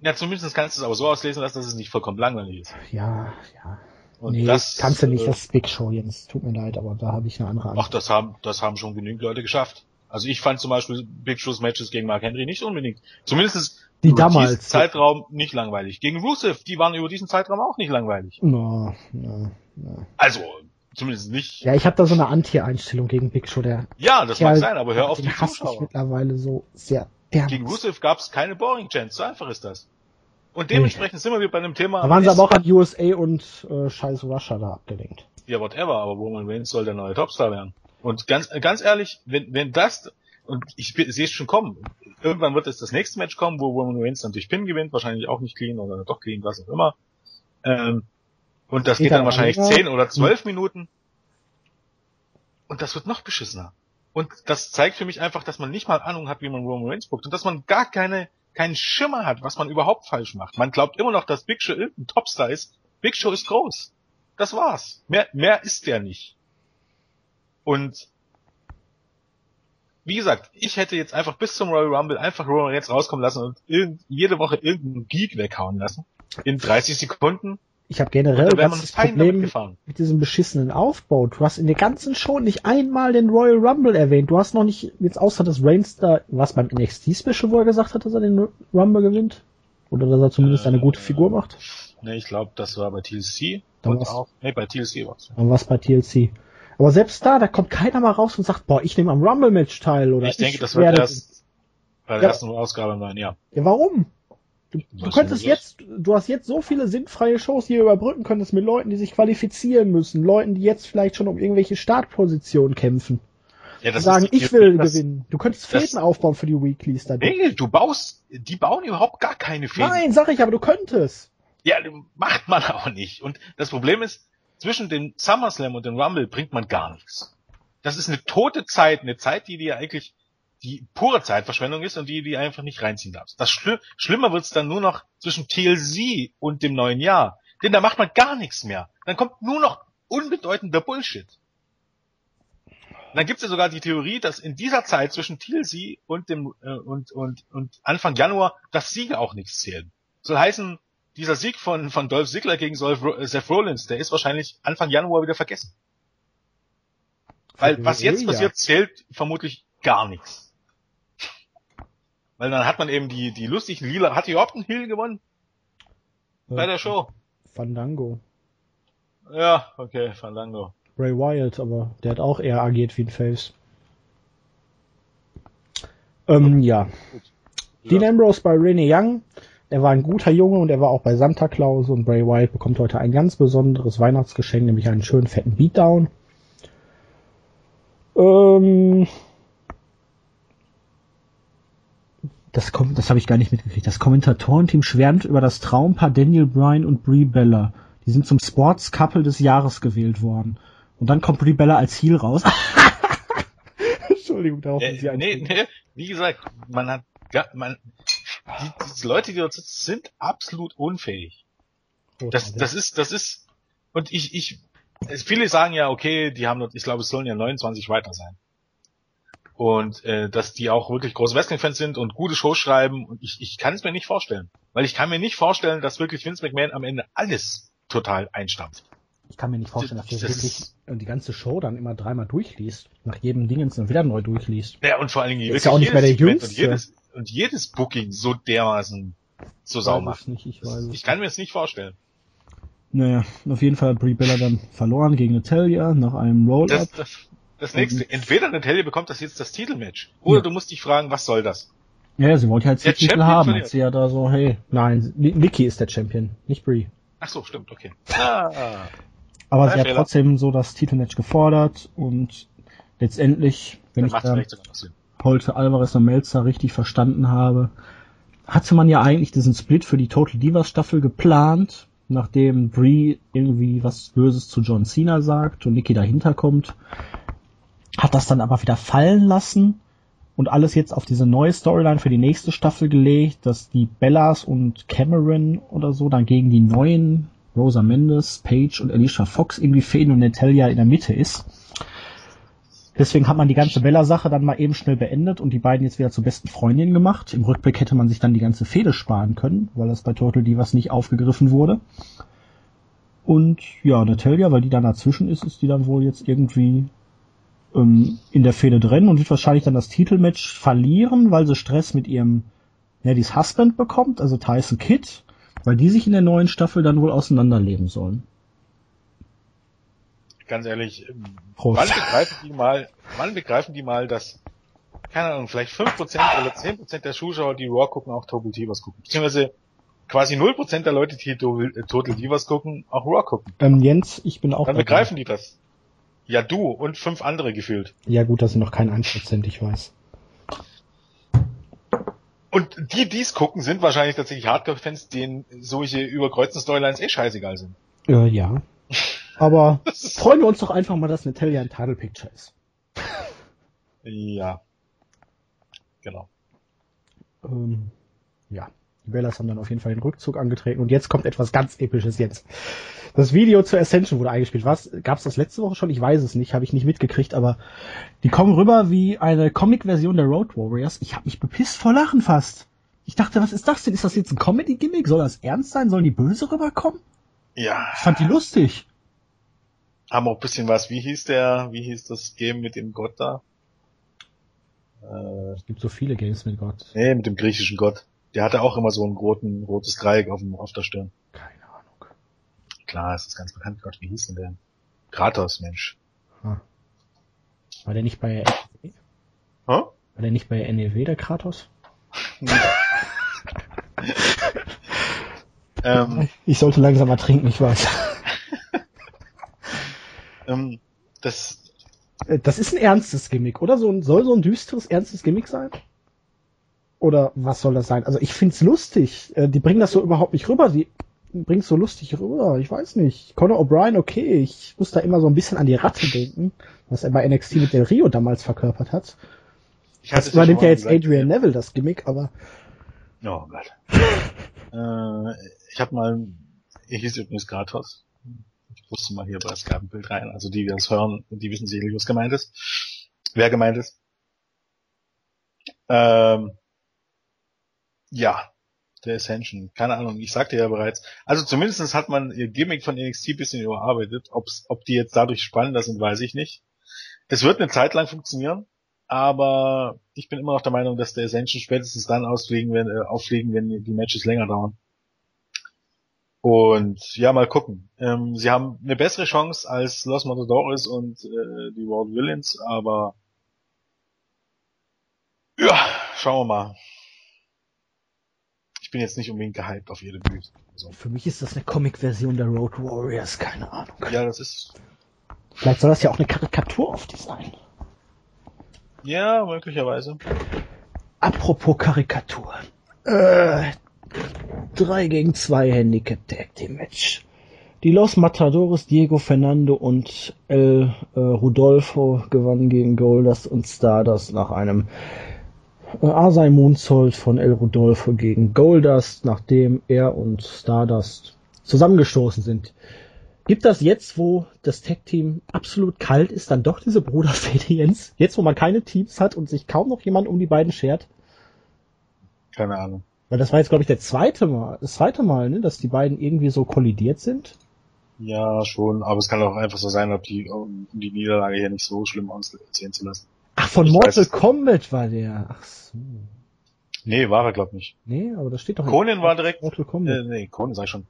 ja zumindest kannst du es aber so auslesen lassen, dass es nicht vollkommen langweilig ist. Ja, ja. Und nee, das kannst du nicht, äh, das ist Big Show, Jens. Tut mir leid, aber da habe ich eine andere Ach, Antwort. das haben, das haben schon genügend Leute geschafft. Also ich fand zum Beispiel Big Show's Matches gegen Mark Henry nicht unbedingt. Zumindest Die damals. diesen Zeitraum nicht langweilig. Gegen Rusev, die waren über diesen Zeitraum auch nicht langweilig. No, no, no. Also, zumindest nicht. Ja, ich habe da so eine Anti-Einstellung gegen Big Show, der Ja, das Kerl, mag sein, aber hör auf die den ich Zuschauer. mittlerweile so sehr Gegen dermaßen. Rusev gab es keine Boring Chance, so einfach ist das. Und dementsprechend sind wir wieder bei einem Thema. Da waren sie aber auch an USA und äh, scheiß Russia da abgelenkt. Ja, whatever, aber Roman Reigns soll der neue Topstar werden. Und ganz, ganz ehrlich, wenn, wenn das, und ich sehe es schon kommen. Irgendwann wird es das nächste Match kommen, wo Roman Reigns dann durch Pin gewinnt, wahrscheinlich auch nicht clean oder doch clean, was auch immer. Ähm, und das geht dann wahrscheinlich zehn oder zwölf Minuten. Und das wird noch beschissener. Und das zeigt für mich einfach, dass man nicht mal Ahnung hat, wie man Roman Reigns guckt und dass man gar keine, keinen Schimmer hat, was man überhaupt falsch macht. Man glaubt immer noch, dass Big Show irgendein Topstar ist. Big Show ist groß. Das war's. Mehr, mehr ist der nicht. Und wie gesagt, ich hätte jetzt einfach bis zum Royal Rumble einfach Roman Reigns rauskommen lassen und jede Woche irgendeinen Geek weghauen lassen. In 30 Sekunden. Ich habe generell das Problem mit diesem beschissenen Aufbau. Du hast in der ganzen Show nicht einmal den Royal Rumble erwähnt. Du hast noch nicht, jetzt außer dass Reigns da, was beim NXT Special, wo er gesagt hat, dass er den Rumble gewinnt? Oder dass er zumindest äh, eine gute Figur macht? Ne, ich glaube, das war bei TLC. Dann und auch, nee, bei TLC war's. Dann war's bei TLC. Aber selbst da, da kommt keiner mal raus und sagt, boah, ich nehme am Rumble-Match teil, oder ich denke, das wird erst bei der ja. ersten Ausgabe sein, ja. Ja, warum? Du, du könntest jetzt, du hast jetzt so viele sinnfreie Shows, die du überbrücken könntest mit Leuten, die sich qualifizieren müssen, Leuten, die jetzt vielleicht schon um irgendwelche Startpositionen kämpfen. Ja, das sagen, ich will das, gewinnen. Du könntest Fäden aufbauen für die Weeklies dann. Nee, du baust, die bauen überhaupt gar keine Fäden. Nein, sag ich, aber du könntest. Ja, macht man auch nicht. Und das Problem ist, zwischen dem SummerSlam und dem Rumble bringt man gar nichts. Das ist eine tote Zeit, eine Zeit, die dir eigentlich die pure Zeitverschwendung ist und die die einfach nicht reinziehen darfst. Das Schli Schlimmer wird's dann nur noch zwischen TLC und dem neuen Jahr. Denn da macht man gar nichts mehr. Dann kommt nur noch unbedeutender Bullshit. Und dann gibt's ja sogar die Theorie, dass in dieser Zeit zwischen TLC und dem äh, und, und, und Anfang Januar das Siege auch nichts zählen. Soll heißen, dieser Sieg von, von Dolph Ziggler gegen Seth Rollins, der ist wahrscheinlich Anfang Januar wieder vergessen. Weil was jetzt passiert, zählt vermutlich gar nichts. Weil dann hat man eben die, die lustigen Lila, hat die überhaupt einen Hill gewonnen? Ja. Bei der Show? Fandango. Ja, okay, Fandango. Ray Wyatt, aber der hat auch eher agiert wie ein Face. Ähm, ja. Dean Ambrose bei Renee Young. Er war ein guter Junge und er war auch bei Santa Claus und Bray Wyatt bekommt heute ein ganz besonderes Weihnachtsgeschenk, nämlich einen schönen fetten Beatdown. Ähm, das kommt, das habe ich gar nicht mitgekriegt. Das Kommentatorenteam schwärmt über das Traumpaar Daniel Bryan und Brie Bella. Die sind zum Sports Couple des Jahres gewählt worden. Und dann kommt Brie Bella als Heel raus. Entschuldigung, darauf äh, sie nee, nee, wie gesagt, man hat, ja, man, die, diese Leute, die dort sitzen, sind absolut unfähig. Das, das ist, das ist, und ich, ich, viele sagen ja, okay, die haben, ich glaube, es sollen ja 29 weiter sein. Und äh, dass die auch wirklich große Wrestling-Fans sind und gute Shows schreiben. Und ich, ich kann es mir nicht vorstellen. Weil ich kann mir nicht vorstellen, dass wirklich Vince McMahon am Ende alles total einstampft. Ich kann mir nicht vorstellen, dass er wirklich die ganze Show dann immer dreimal durchliest. Nach jedem Dingens dann wieder neu durchliest. Ja, und vor allen Dingen ist ja auch nicht mehr der Jüngste. Und jedes, und jedes Booking so dermaßen so sau macht. Nicht, ich, weiß ich kann mir es nicht vorstellen. Naja, auf jeden Fall hat Brie Bella dann verloren gegen Natalia nach einem Roll-Up. Das, nächste, entweder Natalia bekommt das jetzt das Titelmatch, oder ja. du musst dich fragen, was soll das? Ja, sie wollte halt den Titel haben. Hat sie ja da so, hey, nein, Nikki ist der Champion, nicht Brie. Ach so, stimmt, okay. Ah. Aber Nein, sie hat Fehler. trotzdem so das Titelmatch gefordert und letztendlich, wenn Dann ich da Holte Alvarez und Melzer richtig verstanden habe, hatte man ja eigentlich diesen Split für die Total Divas Staffel geplant, nachdem Brie irgendwie was Böses zu John Cena sagt und Nikki dahinter kommt, hat das dann aber wieder fallen lassen und alles jetzt auf diese neue Storyline für die nächste Staffel gelegt, dass die Bellas und Cameron oder so dann gegen die neuen Rosa Mendes, Paige und Alicia Fox irgendwie fehlen und Natalia in der Mitte ist. Deswegen hat man die ganze Bella-Sache dann mal eben schnell beendet und die beiden jetzt wieder zu besten Freundinnen gemacht. Im Rückblick hätte man sich dann die ganze Fehde sparen können, weil das bei Total Divas nicht aufgegriffen wurde. Und ja, Natalia, weil die dann dazwischen ist, ist die dann wohl jetzt irgendwie ähm, in der Fehde drin und wird wahrscheinlich dann das Titelmatch verlieren, weil sie Stress mit ihrem Nettys Husband bekommt, also Tyson Kidd. Weil die sich in der neuen Staffel dann wohl auseinanderleben sollen. Ganz ehrlich, Prost. wann begreifen die mal, wann begreifen die mal, dass, keine Ahnung, vielleicht 5% oder 10% der Zuschauer, die Raw gucken, auch Total Divas gucken. Beziehungsweise quasi 0% der Leute, die Total Divas gucken, auch Raw gucken. Ähm, Jens, ich bin auch. Dann begreifen die das. Ja, du und fünf andere gefühlt. Ja gut, das sind noch kein 1%, ich weiß. Und die, die es gucken, sind wahrscheinlich tatsächlich Hardcore-Fans, denen solche überkreuzten Storylines eh scheißegal sind. Äh, ja. Aber freuen wir uns doch einfach mal, dass Natalia ein Title Picture ist. Ja. Genau. Ähm, ja. Bellas haben dann auf jeden Fall den Rückzug angetreten und jetzt kommt etwas ganz Episches jetzt. Das Video zur Ascension wurde eingespielt. Was? Gab's das letzte Woche schon? Ich weiß es nicht, habe ich nicht mitgekriegt, aber die kommen rüber wie eine Comic-Version der Road Warriors. Ich habe mich bepisst vor Lachen fast. Ich dachte, was ist das denn? Ist das jetzt ein Comedy-Gimmick? Soll das ernst sein? Sollen die böse rüberkommen? Ja. Ich fand die lustig. Haben auch ein bisschen was. Wie hieß der, wie hieß das Game mit dem Gott da? Äh, es gibt so viele Games mit Gott. Nee, mit dem griechischen Gott. Der hatte auch immer so ein roten, rotes Dreieck auf, dem, auf der Stirn. Keine Ahnung. Klar, es ist ganz bekannt. Gott, wie hieß denn der? Kratos, Mensch. Ah. War der nicht bei Hä? War der nicht bei NEW, der Kratos? ähm, Ich sollte langsam mal trinken, ich weiß. ähm, das, Äh, Das ist ein ernstes Gimmick, oder? So ein, soll so ein düsteres, ernstes Gimmick sein? Oder was soll das sein? Also ich find's lustig. Äh, Die bringen das so überhaupt nicht rüber. Die bringen so lustig rüber. Ich weiß nicht. Conor O'Brien, okay. Ich muss da immer so ein bisschen an die Ratte denken, was er bei NXT mit Del Rio damals verkörpert hat. ich Das übernimmt ja jetzt gesagt, Adrian Neville, das Gimmick, aber Oh Gott. äh, ich habe mal, er hieß übrigens Kratos. Ich wusste mal hier bei das ein Bild rein. Also die, die das hören, die wissen sicherlich, was gemeint ist. Wer gemeint ist. Ähm, ja, der Ascension. Keine Ahnung, ich sagte ja bereits. Also zumindestens hat man ihr Gimmick von NXT ein bisschen überarbeitet. Ob's, ob die jetzt dadurch spannender sind, weiß ich nicht. Es wird eine Zeit lang funktionieren, aber ich bin immer noch der Meinung, dass der Ascension spätestens dann ausfliegen, wenn, äh, auffliegen, wenn die Matches länger dauern. Und ja, mal gucken. Ähm, sie haben eine bessere Chance als Los Matadores und äh, die World Villains, aber ja, schauen wir mal. Ich bin jetzt nicht unbedingt gehypt auf jede Bühne. Also, für mich ist das eine Comic-Version der Road Warriors, keine Ahnung. ja, das ist Vielleicht soll das ja auch eine Karikatur auf die sein. ja möglicherweise. Apropos Karikatur. Äh, 3 gegen 2 Handicap Tag Team Match. Die Los Matadores, Diego Fernando und El äh, Rudolfo gewannen gegen Goldust und Stardust nach einem äh, Asai Moonsault von El Rudolfo gegen Goldust, nachdem er und Stardust zusammengestoßen sind. Gibt das jetzt, wo das Tag-Team absolut kalt ist, dann doch diese Bruderfehde, Jens? Jetzt, wo man keine Teams hat und sich kaum noch jemand um die beiden schert? Keine Ahnung. Weil das war jetzt, glaube ich, der zweite Mal, das zweite Mal, ne, dass die beiden irgendwie so kollidiert sind. Ja, schon, aber es kann auch einfach so sein, ob die, um die Niederlage hier nicht so schlimm aussehen zu lassen. Ach, von Ich Mortal weiß es. Kombat war der. Ach so. Nee, war er glaub nicht. Nee, aber das steht doch in Conan war direkt, Mortal Kombat. äh, nee, Conan sag ich schon.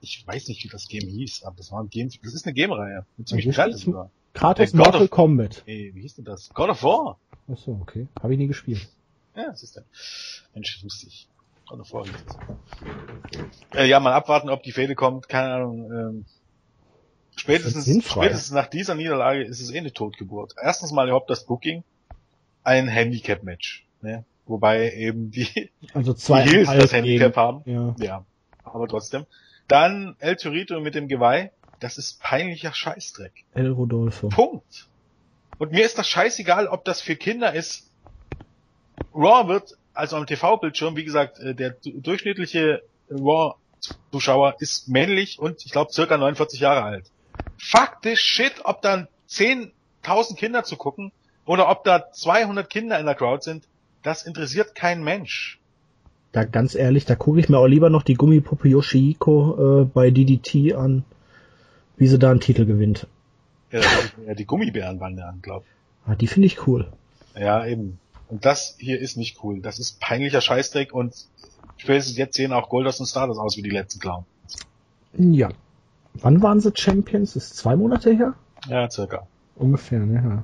Ich weiß nicht, wie das Game hieß, aber das war ein Game, das ist eine Game-Reihe. Mit ziemlich steht's- sogar. Kratos äh, Mortal of- Kombat. Ey, wie hieß denn das? God of War. Ach so, okay. Habe ich nie gespielt. Ja, das ist der. Mensch, das wusste ich. God of War hieß das. Äh, ja, mal abwarten, ob die Fehde kommt, keine Ahnung, ähm, Spätestens, spätestens nach dieser Niederlage ist es eh eine Totgeburt. Erstens mal überhaupt das Booking, ein Handicap-Match. Ne? Wobei eben die, Also die zwei Heels das Handicap haben. Ja. Ja, aber trotzdem. Dann El Torito mit dem Geweih. Das ist peinlicher Scheißdreck. El Rodolfo. Punkt. Und mir ist das scheißegal, ob das für Kinder ist. Raw wird, also am TV-Bildschirm, wie gesagt, äh, der du- durchschnittliche Raw-Zuschauer ist männlich und ich glaube circa 49 Jahre alt. Fuck this shit, ob dann 10.000 Kinder zu gucken oder ob da 200 Kinder in der Crowd sind, das interessiert kein Mensch. Da ganz ehrlich, da gucke ich mir auch lieber noch die Gummipuppe Yoshihiko äh, bei DDT an, wie sie da einen Titel gewinnt. Ja die Gummibärenbande an, glaub. Ah, die finde ich cool. Ja, eben. Und das hier ist nicht cool. Das ist peinlicher Scheißdreck und spätestens jetzt sehen auch Goldust und Stardust aus wie die letzten Clown. Ja. Wann waren sie Champions? Ist zwei Monate her? Ja, circa. Ungefähr, ne? Ja.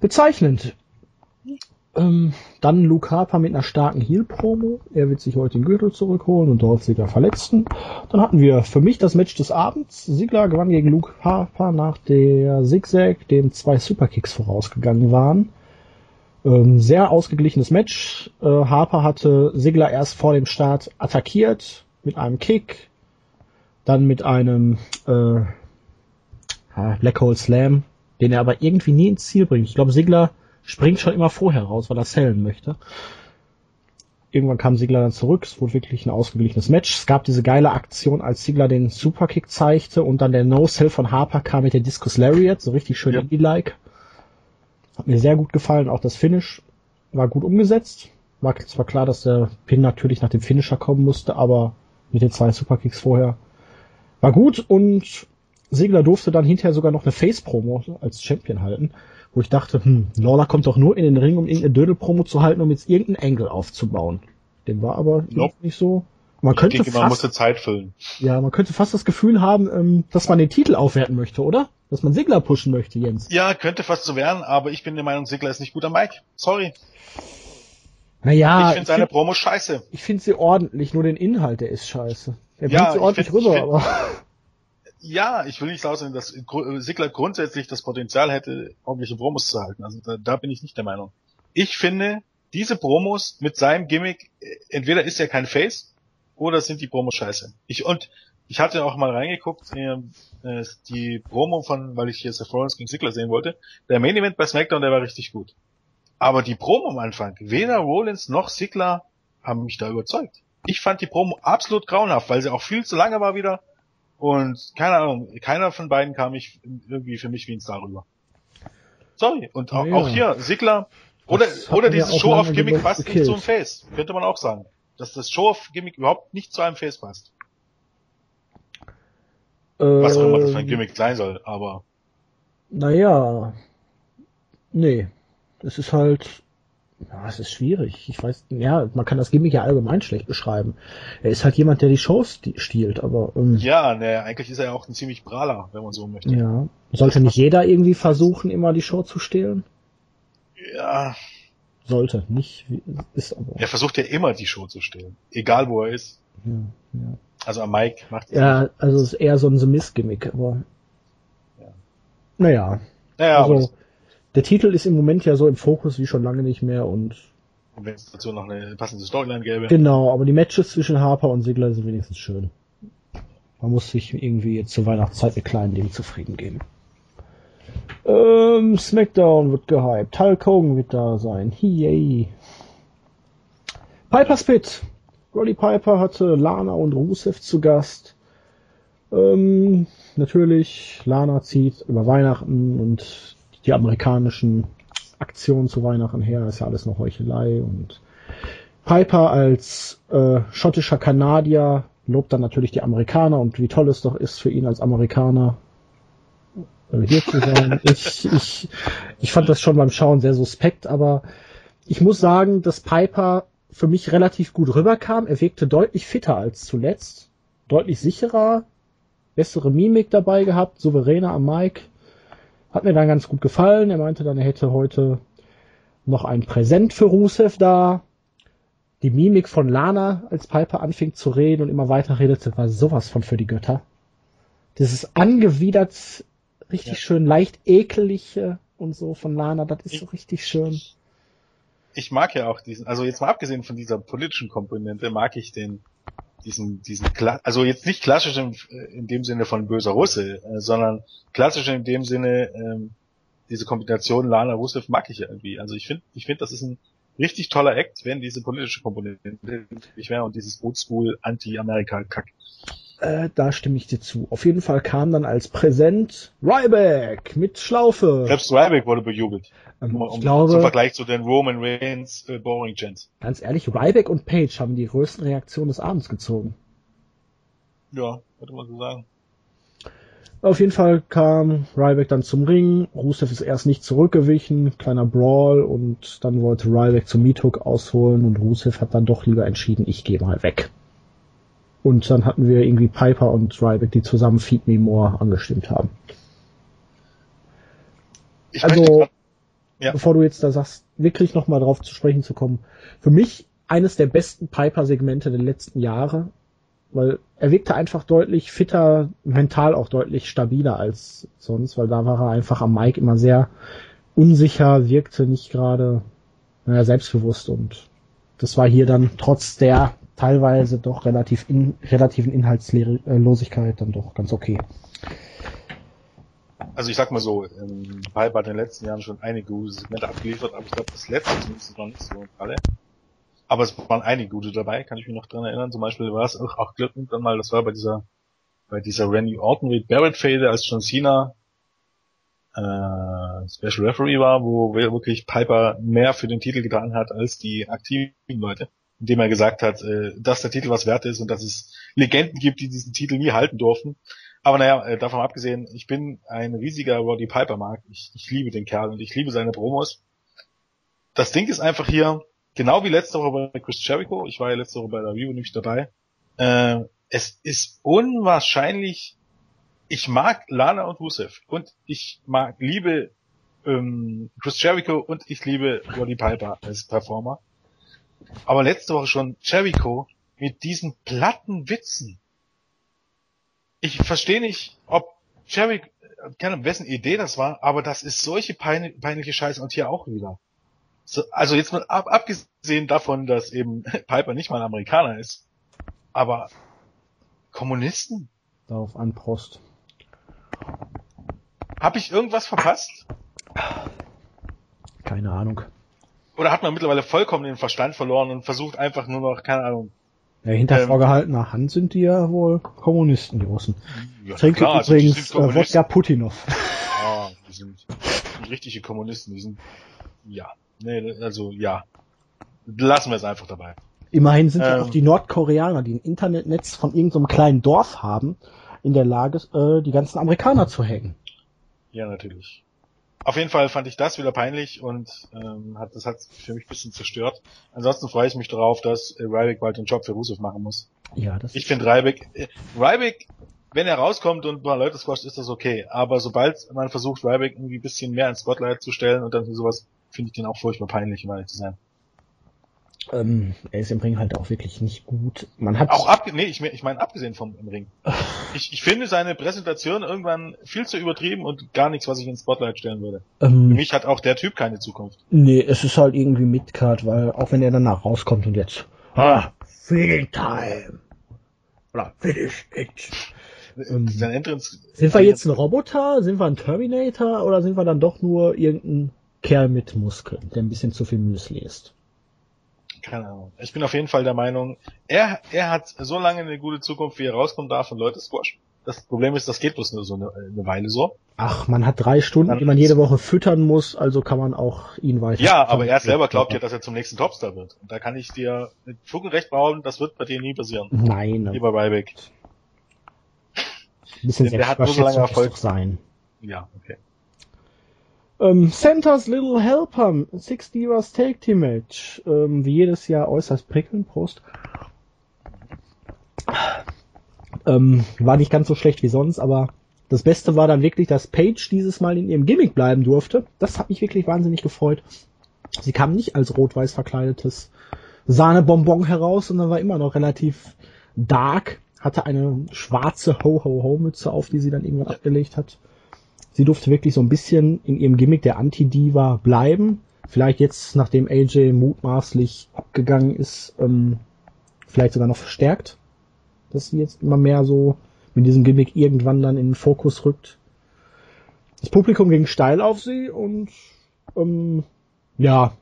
Bezeichnend. Ähm, dann Luke Harper mit einer starken Heel-Promo. Er wird sich heute den Gürtel zurückholen und Dolph Ziggler verletzen. Dann hatten wir für mich das Match des Abends. Ziggler gewann gegen Luke Harper nach der Zigzag, dem zwei Superkicks vorausgegangen waren. Ähm, sehr ausgeglichenes Match. Äh, Harper hatte Sigler erst vor dem Start attackiert mit einem Kick, dann mit einem äh, Black Hole Slam, den er aber irgendwie nie ins Ziel bringt. Ich glaube, Sigler springt schon immer vorher raus, weil er sellen möchte. Irgendwann kam Sigler dann zurück, es wurde wirklich ein ausgeglichenes Match. Es gab diese geile Aktion, als Sigler den Superkick zeigte und dann der No-Sell von Harper kam mit der Discus Lariat, so richtig schön ja. Indie-like. Hat mir sehr gut gefallen, auch das Finish war gut umgesetzt. War zwar klar, dass der Pin natürlich nach dem Finisher kommen musste, aber mit den zwei Superkicks vorher war gut und Sigler durfte dann hinterher sogar noch eine Face-Promo als Champion halten wo ich dachte, hm, Lawler kommt doch nur in den Ring, um irgendeine Dödel-Promo zu halten, um jetzt irgendeinen Engel aufzubauen. Dem war aber nope. nicht so. Man könnte denke, fast, man musste Zeit füllen. Ja, man könnte fast das Gefühl haben, ähm, dass man den Titel aufwerten möchte, oder? Dass man Sigler pushen möchte, Jens. Ja, könnte fast so werden, aber ich bin der Meinung, Sigler ist nicht guter Mike. Sorry. Naja. Ich finde seine find, Promo scheiße. Ich finde sie ordentlich, nur den Inhalt, der ist scheiße. Er bringt ja, sie ordentlich find, rüber, find, aber ja, ich will nicht sagen, dass Sigler grundsätzlich das Potenzial hätte, ordentliche Promos zu halten. Also da, da bin ich nicht der Meinung. Ich finde, diese Promos mit seinem Gimmick, entweder ist er kein Face oder sind die Promos scheiße. Ich und ich hatte auch mal reingeguckt, äh, die Promo von, weil ich hier Seth Rollins gegen Sigler sehen wollte. Der Main Event bei SmackDown, der war richtig gut. Aber die Promo am Anfang, weder Rollins noch Sigler haben mich da überzeugt. Ich fand die Promo absolut grauenhaft, weil sie auch viel zu lange war wieder und keine Ahnung, keiner von beiden kam ich irgendwie für mich wie ein Star rüber. Sorry. Und auch, ja. auch hier, Sigler, oder, oder dieses Show-Off-Gimmick passt nicht zu einem Face. Könnte man auch sagen. Dass das Show-Off-Gimmick überhaupt nicht zu einem Face passt. Ähm, Was auch immer das für ein ähm. Gimmick sein soll, aber. Naja. Nee. Es ist halt ja, es ist schwierig. Ich weiß, ja, man kann das Gimmick ja allgemein schlecht beschreiben. Er ist halt jemand, der die Shows stiehlt, aber. Ähm, ja, ne, eigentlich ist er ja auch ein ziemlich prahler, wenn man so möchte. Ja. Sollte nicht jeder irgendwie versuchen, immer die Show zu stehlen? Ja. Sollte, nicht, ist aber. Er versucht ja immer die Show zu stehlen. Egal wo er ist. Ja, ja. Also am Mike macht es Ja, nicht. also es ist eher so ein Miss-Gimmick, aber. Ja. Naja. Naja, also, der Titel ist im Moment ja so im Fokus wie schon lange nicht mehr und und wenn es dazu noch eine passende Storyline gäbe. Genau, aber die Matches zwischen Harper und Sigler sind wenigstens schön. Man muss sich irgendwie jetzt zur Weihnachtszeit mit kleinen Dingen zufrieden geben. Ähm, SmackDown wird gehypt. Hulk Hogan wird da sein. Yay. Piper's Pit. Roddy Piper hatte Lana und Rusev zu Gast. Ähm, natürlich, Lana zieht über Weihnachten und die amerikanischen Aktionen zu Weihnachten her, ist ja alles noch Heuchelei und Piper als äh, schottischer Kanadier lobt dann natürlich die Amerikaner und wie toll es doch ist für ihn als Amerikaner äh, hier zu sein. ich, ich, ich fand das schon beim Schauen sehr suspekt, aber ich muss sagen, dass Piper für mich relativ gut rüberkam. Er wirkte deutlich fitter als zuletzt, deutlich sicherer, bessere Mimik dabei gehabt, souveräner am Mic. Hat mir dann ganz gut gefallen. Er meinte dann, er hätte heute noch ein Präsent für Rusev da. Die Mimik von Lana, als Piper anfing zu reden und immer weiter redete, war sowas von für die Götter. Das ist angewidert, richtig ja. schön leicht ekelige und so von Lana, das ist so richtig schön. Ich mag ja auch diesen, also jetzt mal abgesehen von dieser politischen Komponente, mag ich den, diesen, diesen, also jetzt nicht klassisch in, in dem Sinne von böser Russe, äh, sondern klassisch in dem Sinne, ähm, diese Kombination Lana Rusev mag ich irgendwie. Also ich finde, ich finde, das ist ein richtig toller Act, wenn diese politische Komponente nicht wäre und dieses Oldschool Anti-Amerika-Kack. Äh, da stimme ich dir zu. Auf jeden Fall kam dann als Präsent Ryback mit Schlaufe. Selbst Ryback wurde bejubelt. Ähm, um, ich glaube, zum Vergleich zu den Roman Reigns äh, Boring Chants. Ganz ehrlich, Ryback und Page haben die größten Reaktionen des Abends gezogen. Ja, würde man so sagen. Auf jeden Fall kam Ryback dann zum Ring. Rusev ist erst nicht zurückgewichen, kleiner Brawl und dann wollte Ryback zum Meathook ausholen und Rusev hat dann doch lieber entschieden, ich gehe mal weg. Und dann hatten wir irgendwie Piper und Ryback, die zusammen Feed Me More angestimmt haben. Ich also, ja. bevor du jetzt da sagst, wirklich nochmal drauf zu sprechen zu kommen. Für mich eines der besten Piper-Segmente der letzten Jahre, weil er wirkte einfach deutlich fitter, mental auch deutlich stabiler als sonst, weil da war er einfach am Mic immer sehr unsicher, wirkte nicht gerade naja, selbstbewusst und das war hier dann trotz der teilweise doch relativ in, relativen Inhaltslosigkeit dann doch ganz okay. Also ich sag mal so, ähm, Pipe hat in den letzten Jahren schon einige gute Segmente abgeliefert, aber ich glaube das letzte zumindest noch nicht so alle. Aber es waren einige gute dabei, kann ich mich noch dran erinnern. Zum Beispiel war es auch, auch Glück dann mal, das war bei dieser bei dieser Randy Orton mit Barrett Fade als John Cena äh, Special Referee war, wo wirklich Piper mehr für den Titel getan hat als die aktiven Leute, indem er gesagt hat, äh, dass der Titel was wert ist und dass es Legenden gibt, die diesen Titel nie halten durften. Aber naja, äh, davon abgesehen, ich bin ein riesiger Roddy Piper Mark. Ich, ich liebe den Kerl und ich liebe seine Promos. Das Ding ist einfach hier, genau wie letzte Woche bei Chris Jericho, ich war ja letzte Woche bei der Review nämlich dabei, äh, es ist unwahrscheinlich ich mag Lana und Rusev und ich mag, liebe ähm, Chris Jericho und ich liebe Roddy Piper als Performer. Aber letzte Woche schon Jericho mit diesen platten Witzen. Ich verstehe nicht, ob Jericho, keine Ahnung, wessen Idee das war, aber das ist solche pein, peinliche Scheiße und hier auch wieder. So, also jetzt mal ab, abgesehen davon, dass eben Piper nicht mal ein Amerikaner ist, aber Kommunisten? Darauf an Prost. Hab ich irgendwas verpasst? Keine Ahnung. Oder hat man mittlerweile vollkommen den Verstand verloren und versucht einfach nur noch, keine Ahnung. Ja, hinter ähm, vorgehaltener Hand sind die ja wohl Kommunisten, die Russen. Ja, Trinke klar, also übrigens äh, Wodka Putinov. Ah, die sind, die richtige Kommunisten, die sind, ja. Nee, also, ja. Lassen wir es einfach dabei. Immerhin sind ähm, ja auch die Nordkoreaner, die ein Internetnetz von irgendeinem kleinen Dorf haben, in der Lage, äh, die ganzen Amerikaner zu hacken. Ja, natürlich. Auf jeden Fall fand ich das wieder peinlich und ähm, hat, das hat für mich ein bisschen zerstört. Ansonsten freue ich mich darauf, dass äh, Ryback bald den Job für Rusev machen muss. Ja, das Ich finde Ryback, äh, Ryback, wenn er rauskommt und ein paar Leute squasht, ist das okay. Aber sobald man versucht, Ryback irgendwie ein bisschen mehr ins Spotlight zu stellen und dann sowas, finde ich den auch furchtbar peinlich, um ehrlich zu sein. Ähm, er ist im Ring halt auch wirklich nicht gut. Man hat auch ab, nee, ich, ich meine abgesehen vom Ring. ich, ich finde seine Präsentation irgendwann viel zu übertrieben und gar nichts, was ich ins Spotlight stellen würde. Ähm, Für mich hat auch der Typ keine Zukunft. Nee, es ist halt irgendwie Midcard, weil auch wenn er danach rauskommt und jetzt ah, Feeding Time oder Finish it. Ähm, sind wir jetzt ein Roboter? Sind wir ein Terminator? Oder sind wir dann doch nur irgendein Kerl mit Muskeln, der ein bisschen zu viel Müsli isst? Keine Ahnung. Ich bin auf jeden Fall der Meinung, er, er hat so lange eine gute Zukunft, wie er rauskommen darf und Leute squash. Das Problem ist, das geht bloß nur so eine, eine Weile so. Ach, man hat drei Stunden, Dann die man jede Woche füttern muss, also kann man auch ihn weiter. Ja, aber er selber glaubt ja, dass er zum nächsten Topstar wird. Und da kann ich dir mit Fug und Recht behaupten, das wird bei dir nie passieren. Nein. Lieber Ryback. Ein bisschen der hat nur so lange Erfolg sein. Ja, okay. Ähm, Santa's Little Helper, Six Divas Take Team Match, ähm, wie jedes Jahr äußerst prickelnd, Prost. Ähm, war nicht ganz so schlecht wie sonst, aber das Beste war dann wirklich, dass Paige dieses Mal in ihrem Gimmick bleiben durfte. Das hat mich wirklich wahnsinnig gefreut. Sie kam nicht als rot-weiß verkleidetes Sahnebonbon heraus, sondern war immer noch relativ dark, hatte eine schwarze Ho-Ho-Ho-Mütze auf, die sie dann irgendwann abgelegt hat. Sie durfte wirklich so ein bisschen in ihrem Gimmick der Anti-Diva bleiben. Vielleicht jetzt, nachdem AJ mutmaßlich abgegangen ist, ähm, vielleicht sogar noch verstärkt, dass sie jetzt immer mehr so mit diesem Gimmick irgendwann dann in den Fokus rückt. Das Publikum ging steil auf sie und ähm, ja,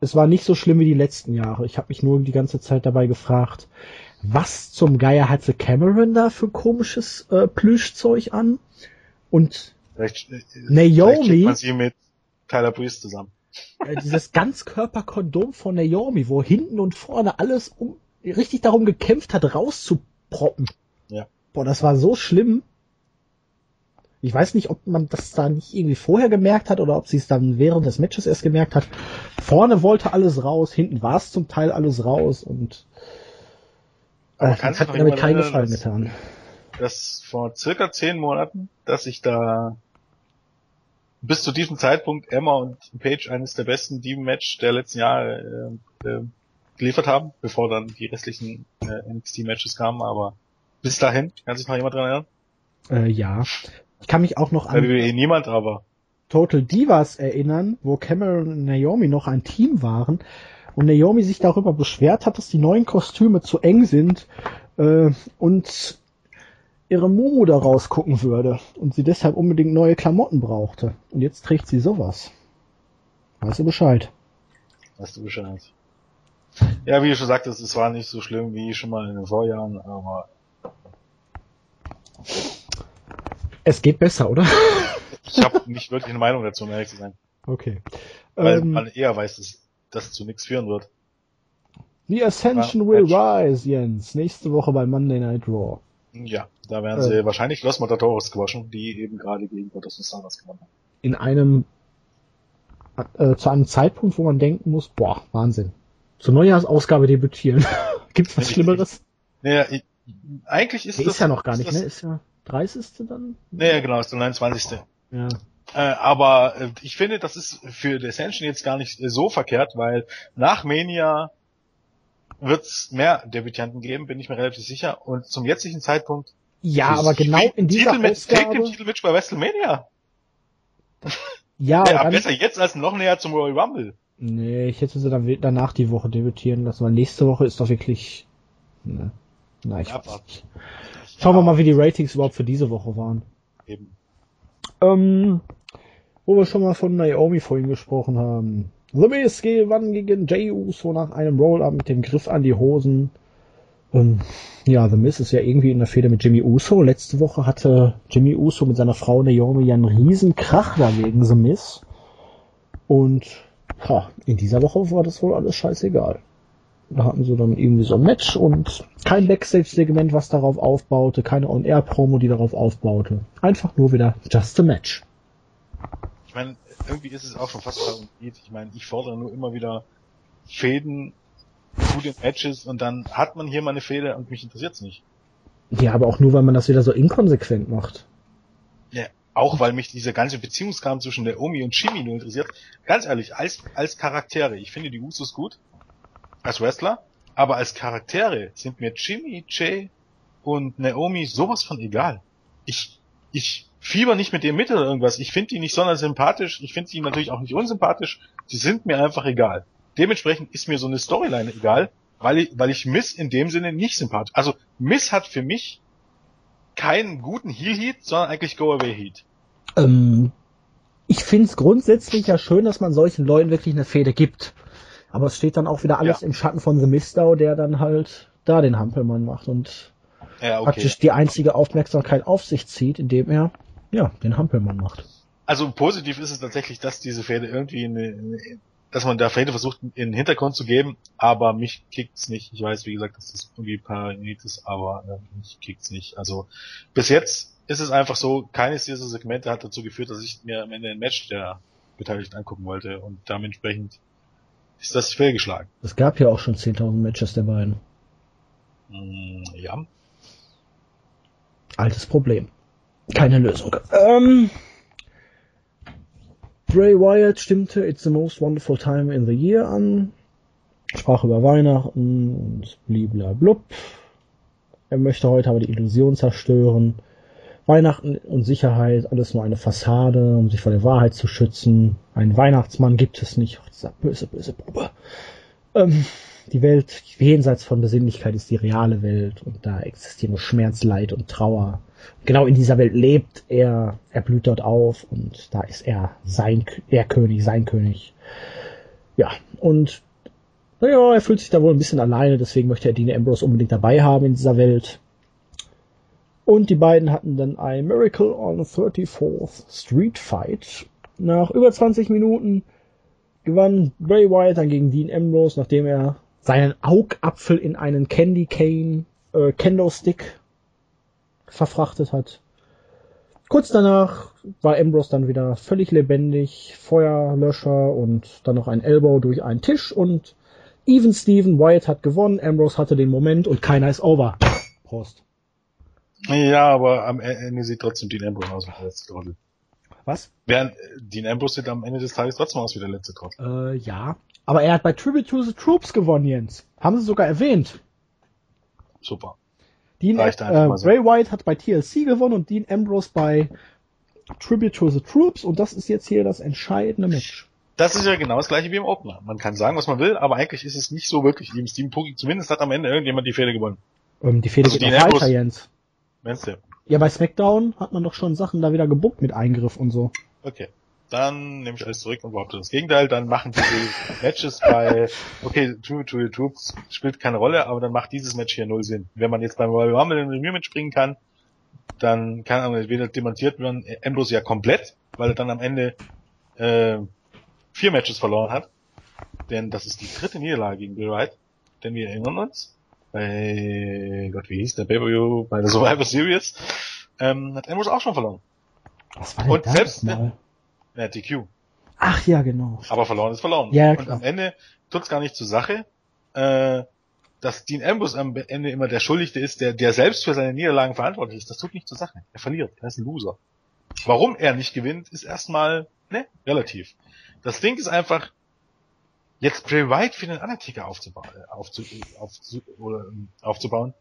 es war nicht so schlimm wie die letzten Jahre. Ich habe mich nur die ganze Zeit dabei gefragt, was zum Geier hatte Cameron da für komisches äh, Plüschzeug an? Und vielleicht, äh, Naomi. Vielleicht man sie mit Tyler Breeze zusammen. Dieses Ganzkörperkondom von Naomi, wo hinten und vorne alles um, richtig darum gekämpft hat, rauszuproppen. Ja. Boah, das war so schlimm. Ich weiß nicht, ob man das da nicht irgendwie vorher gemerkt hat oder ob sie es dann während des Matches erst gemerkt hat. Vorne wollte alles raus, hinten war es zum Teil alles raus und äh, hat mir damit keinen Gefallen getan dass vor circa zehn Monaten, dass ich da bis zu diesem Zeitpunkt Emma und Paige eines der besten Demon-Match der letzten Jahre äh, äh, geliefert haben, bevor dann die restlichen äh, NXT-Matches kamen, aber bis dahin, kann sich noch jemand dran erinnern? Äh, ja. Ich kann mich auch noch an... WWE niemand, aber... Total Divas erinnern, wo Cameron und Naomi noch ein Team waren und Naomi sich darüber beschwert hat, dass die neuen Kostüme zu eng sind äh, und ihre Momo da rausgucken würde und sie deshalb unbedingt neue Klamotten brauchte. Und jetzt trägt sie sowas. Weißt du Bescheid? Weißt du Bescheid. Ja, wie du schon sagtest, es war nicht so schlimm wie schon mal in den Vorjahren, aber es geht besser, oder? ich habe nicht wirklich eine Meinung dazu, um ehrlich zu sein. Okay. Weil ähm, man eher weiß, dass das zu nichts führen wird. The Ascension will rise, Jens. Nächste Woche bei Monday Night Raw. Ja, da werden sie äh, wahrscheinlich Los Matadores gewaschen, die eben gerade gegen Gottes Stardust gewonnen haben. In einem, äh, zu einem Zeitpunkt, wo man denken muss, boah, Wahnsinn. Zur Neujahrsausgabe debütieren. Gibt's was Schlimmeres? Naja, ich, eigentlich ist der das... ist ja noch gar nicht, ne? Ist ja 30. dann? Naja, genau, ist der 29. Ja. Äh, aber äh, ich finde, das ist für The Ascension jetzt gar nicht so verkehrt, weil nach Mania wird es mehr Debütanten geben, bin ich mir relativ sicher. Und zum jetzigen Zeitpunkt. Ja, aber genau in dieser Titelmatch, Ausgabe... Take Titelmatch bei WrestleMania. Ja, ja dann... besser jetzt als noch näher zum Royal Rumble. Nee, ich hätte sie dann danach die Woche debütieren lassen, weil nächste Woche ist doch wirklich... Ne. Na, ich ja, Schauen wir mal, wie die Ratings überhaupt für diese Woche waren. Eben. Ähm, wo wir schon mal von Naomi vorhin gesprochen haben. The Miz gewann gegen Jey Uso nach einem Roll-Up mit dem Griff an die Hosen. Ähm, ja, The Miz ist ja irgendwie in der Feder mit Jimmy Uso. Letzte Woche hatte Jimmy Uso mit seiner Frau Naomi ja einen riesen Krach dagegen The Miz. Und ha, in dieser Woche war das wohl alles scheißegal. Da hatten sie dann irgendwie so ein Match und kein Backstage-Segment, was darauf aufbaute, keine On-Air-Promo, die darauf aufbaute. Einfach nur wieder just a Match. Ich meine, irgendwie ist es auch schon fast geht. Ich meine, ich fordere nur immer wieder Fäden zu den Matches und dann hat man hier mal eine und mich interessiert's nicht. Ja, aber auch nur, weil man das wieder so inkonsequent macht. Ja, auch weil mich dieser ganze Beziehungskram zwischen der Omi und Jimmy nur interessiert. Ganz ehrlich, als, als Charaktere, ich finde die Usos gut, als Wrestler, aber als Charaktere sind mir Jimmy, Jay und Naomi sowas von egal. Ich, ich fieber nicht mit dem mit oder irgendwas. Ich finde die nicht sonderlich sympathisch. Ich finde die natürlich auch nicht unsympathisch. Sie sind mir einfach egal. Dementsprechend ist mir so eine Storyline egal, weil ich, weil ich Miss in dem Sinne nicht sympathisch. Also Miss hat für mich keinen guten Heel Heat, sondern eigentlich Go Away Heat. Ähm, ich finde es grundsätzlich ja schön, dass man solchen Leuten wirklich eine Fehde gibt. Aber es steht dann auch wieder alles ja. im Schatten von The Mistau, der dann halt da den Hampelmann macht und ja, okay. praktisch die einzige Aufmerksamkeit auf sich zieht, indem er ja den Hampelmann macht. Also positiv ist es tatsächlich, dass diese Pferde irgendwie eine, eine dass man der Pferde versucht, in den Hintergrund zu geben, aber mich kickt's nicht. Ich weiß, wie gesagt, dass das irgendwie paranoid ist, aber äh, mich kickt's nicht. Also bis jetzt ist es einfach so, keines dieser Segmente hat dazu geführt, dass ich mir am Ende ein Match der Beteiligten angucken wollte und dementsprechend ist das fehlgeschlagen. Es gab ja auch schon 10.000 Matches der beiden. Mm, ja. Altes Problem. Keine Lösung. Ähm, Bray Wyatt stimmte It's the most wonderful time in the year an, sprach über Weihnachten und bliblablub. Er möchte heute aber die Illusion zerstören. Weihnachten und Sicherheit, alles nur eine Fassade, um sich vor der Wahrheit zu schützen. Ein Weihnachtsmann gibt es nicht. Ach, dieser böse, böse Bube. Ähm, die Welt jenseits von Besinnlichkeit ist die reale Welt und da existieren nur Schmerz, Leid und Trauer. Genau in dieser Welt lebt er, er blüht dort auf und da ist er sein, er König, sein König. Ja, und naja, er fühlt sich da wohl ein bisschen alleine, deswegen möchte er Dean Ambrose unbedingt dabei haben in dieser Welt. Und die beiden hatten dann ein Miracle on 34th Street Fight. Nach über 20 Minuten gewann Bray Wyatt dann gegen Dean Ambrose, nachdem er seinen Augapfel in einen Candy Cane äh, Kendo Stick verfrachtet hat. Kurz danach war Ambrose dann wieder völlig lebendig, Feuerlöscher und dann noch ein Elbow durch einen Tisch und Even Steven Wyatt hat gewonnen, Ambrose hatte den Moment und keiner ist over. Prost. Ja, aber am Ende sieht trotzdem Dean Ambrose aus wie der letzte Trottel. Was? Während Dean Ambrose sieht am Ende des Tages trotzdem aus wie der letzte Trottel. Äh, ja. Aber er hat bei Tribute to the Troops gewonnen, Jens. Haben sie sogar erwähnt. Super. Dean, äh, Ray White hat bei TLC gewonnen und Dean Ambrose bei Tribute to the Troops und das ist jetzt hier das entscheidende Match. Das ist ja genau das gleiche wie im Opener. Man kann sagen, was man will, aber eigentlich ist es nicht so wirklich im Steam Pookie. Zumindest hat am Ende irgendjemand die Fehde gewonnen. Ähm, die Fehde Also geht die noch weiter, Jens. Meinst du? Ja, bei SmackDown hat man doch schon Sachen da wieder gebuckt mit Eingriff und so. Okay. Dann nehme ich alles zurück und behaupte das Gegenteil. Dann machen diese Matches bei, okay, True to the Troops spielt keine Rolle, aber dann macht dieses Match hier null Sinn. Wenn man jetzt beim Royal Rumble in Review mitspringen kann, dann kann aber entweder demontiert werden, Ambrose ja komplett, weil er dann am Ende äh, vier Matches verloren hat. Denn das ist die dritte Niederlage gegen Bill Wright. Denn wir erinnern uns, bei Gott, wie hieß der Pay-Per-View, bei der Survivor Series, ähm, hat Ambrose auch schon verloren. Was war denn Und selbst mal? Ja, DQ. Ach ja, genau. Aber verloren ist verloren. Ja, ja, und klar. am Ende tut's gar nicht zur Sache, äh, dass Dean Ambrose am Ende immer der Schuldigte ist, der, der selbst für seine Niederlagen verantwortlich ist. Das tut nicht zur Sache. Er verliert. Er ist ein Loser. Warum er nicht gewinnt, ist erstmal, ne, relativ. Das Ding ist einfach, jetzt Bray Wyatt für den Undertaker aufzubauen, äh, aufzu, aufzu, oder, ähm, aufzubauen,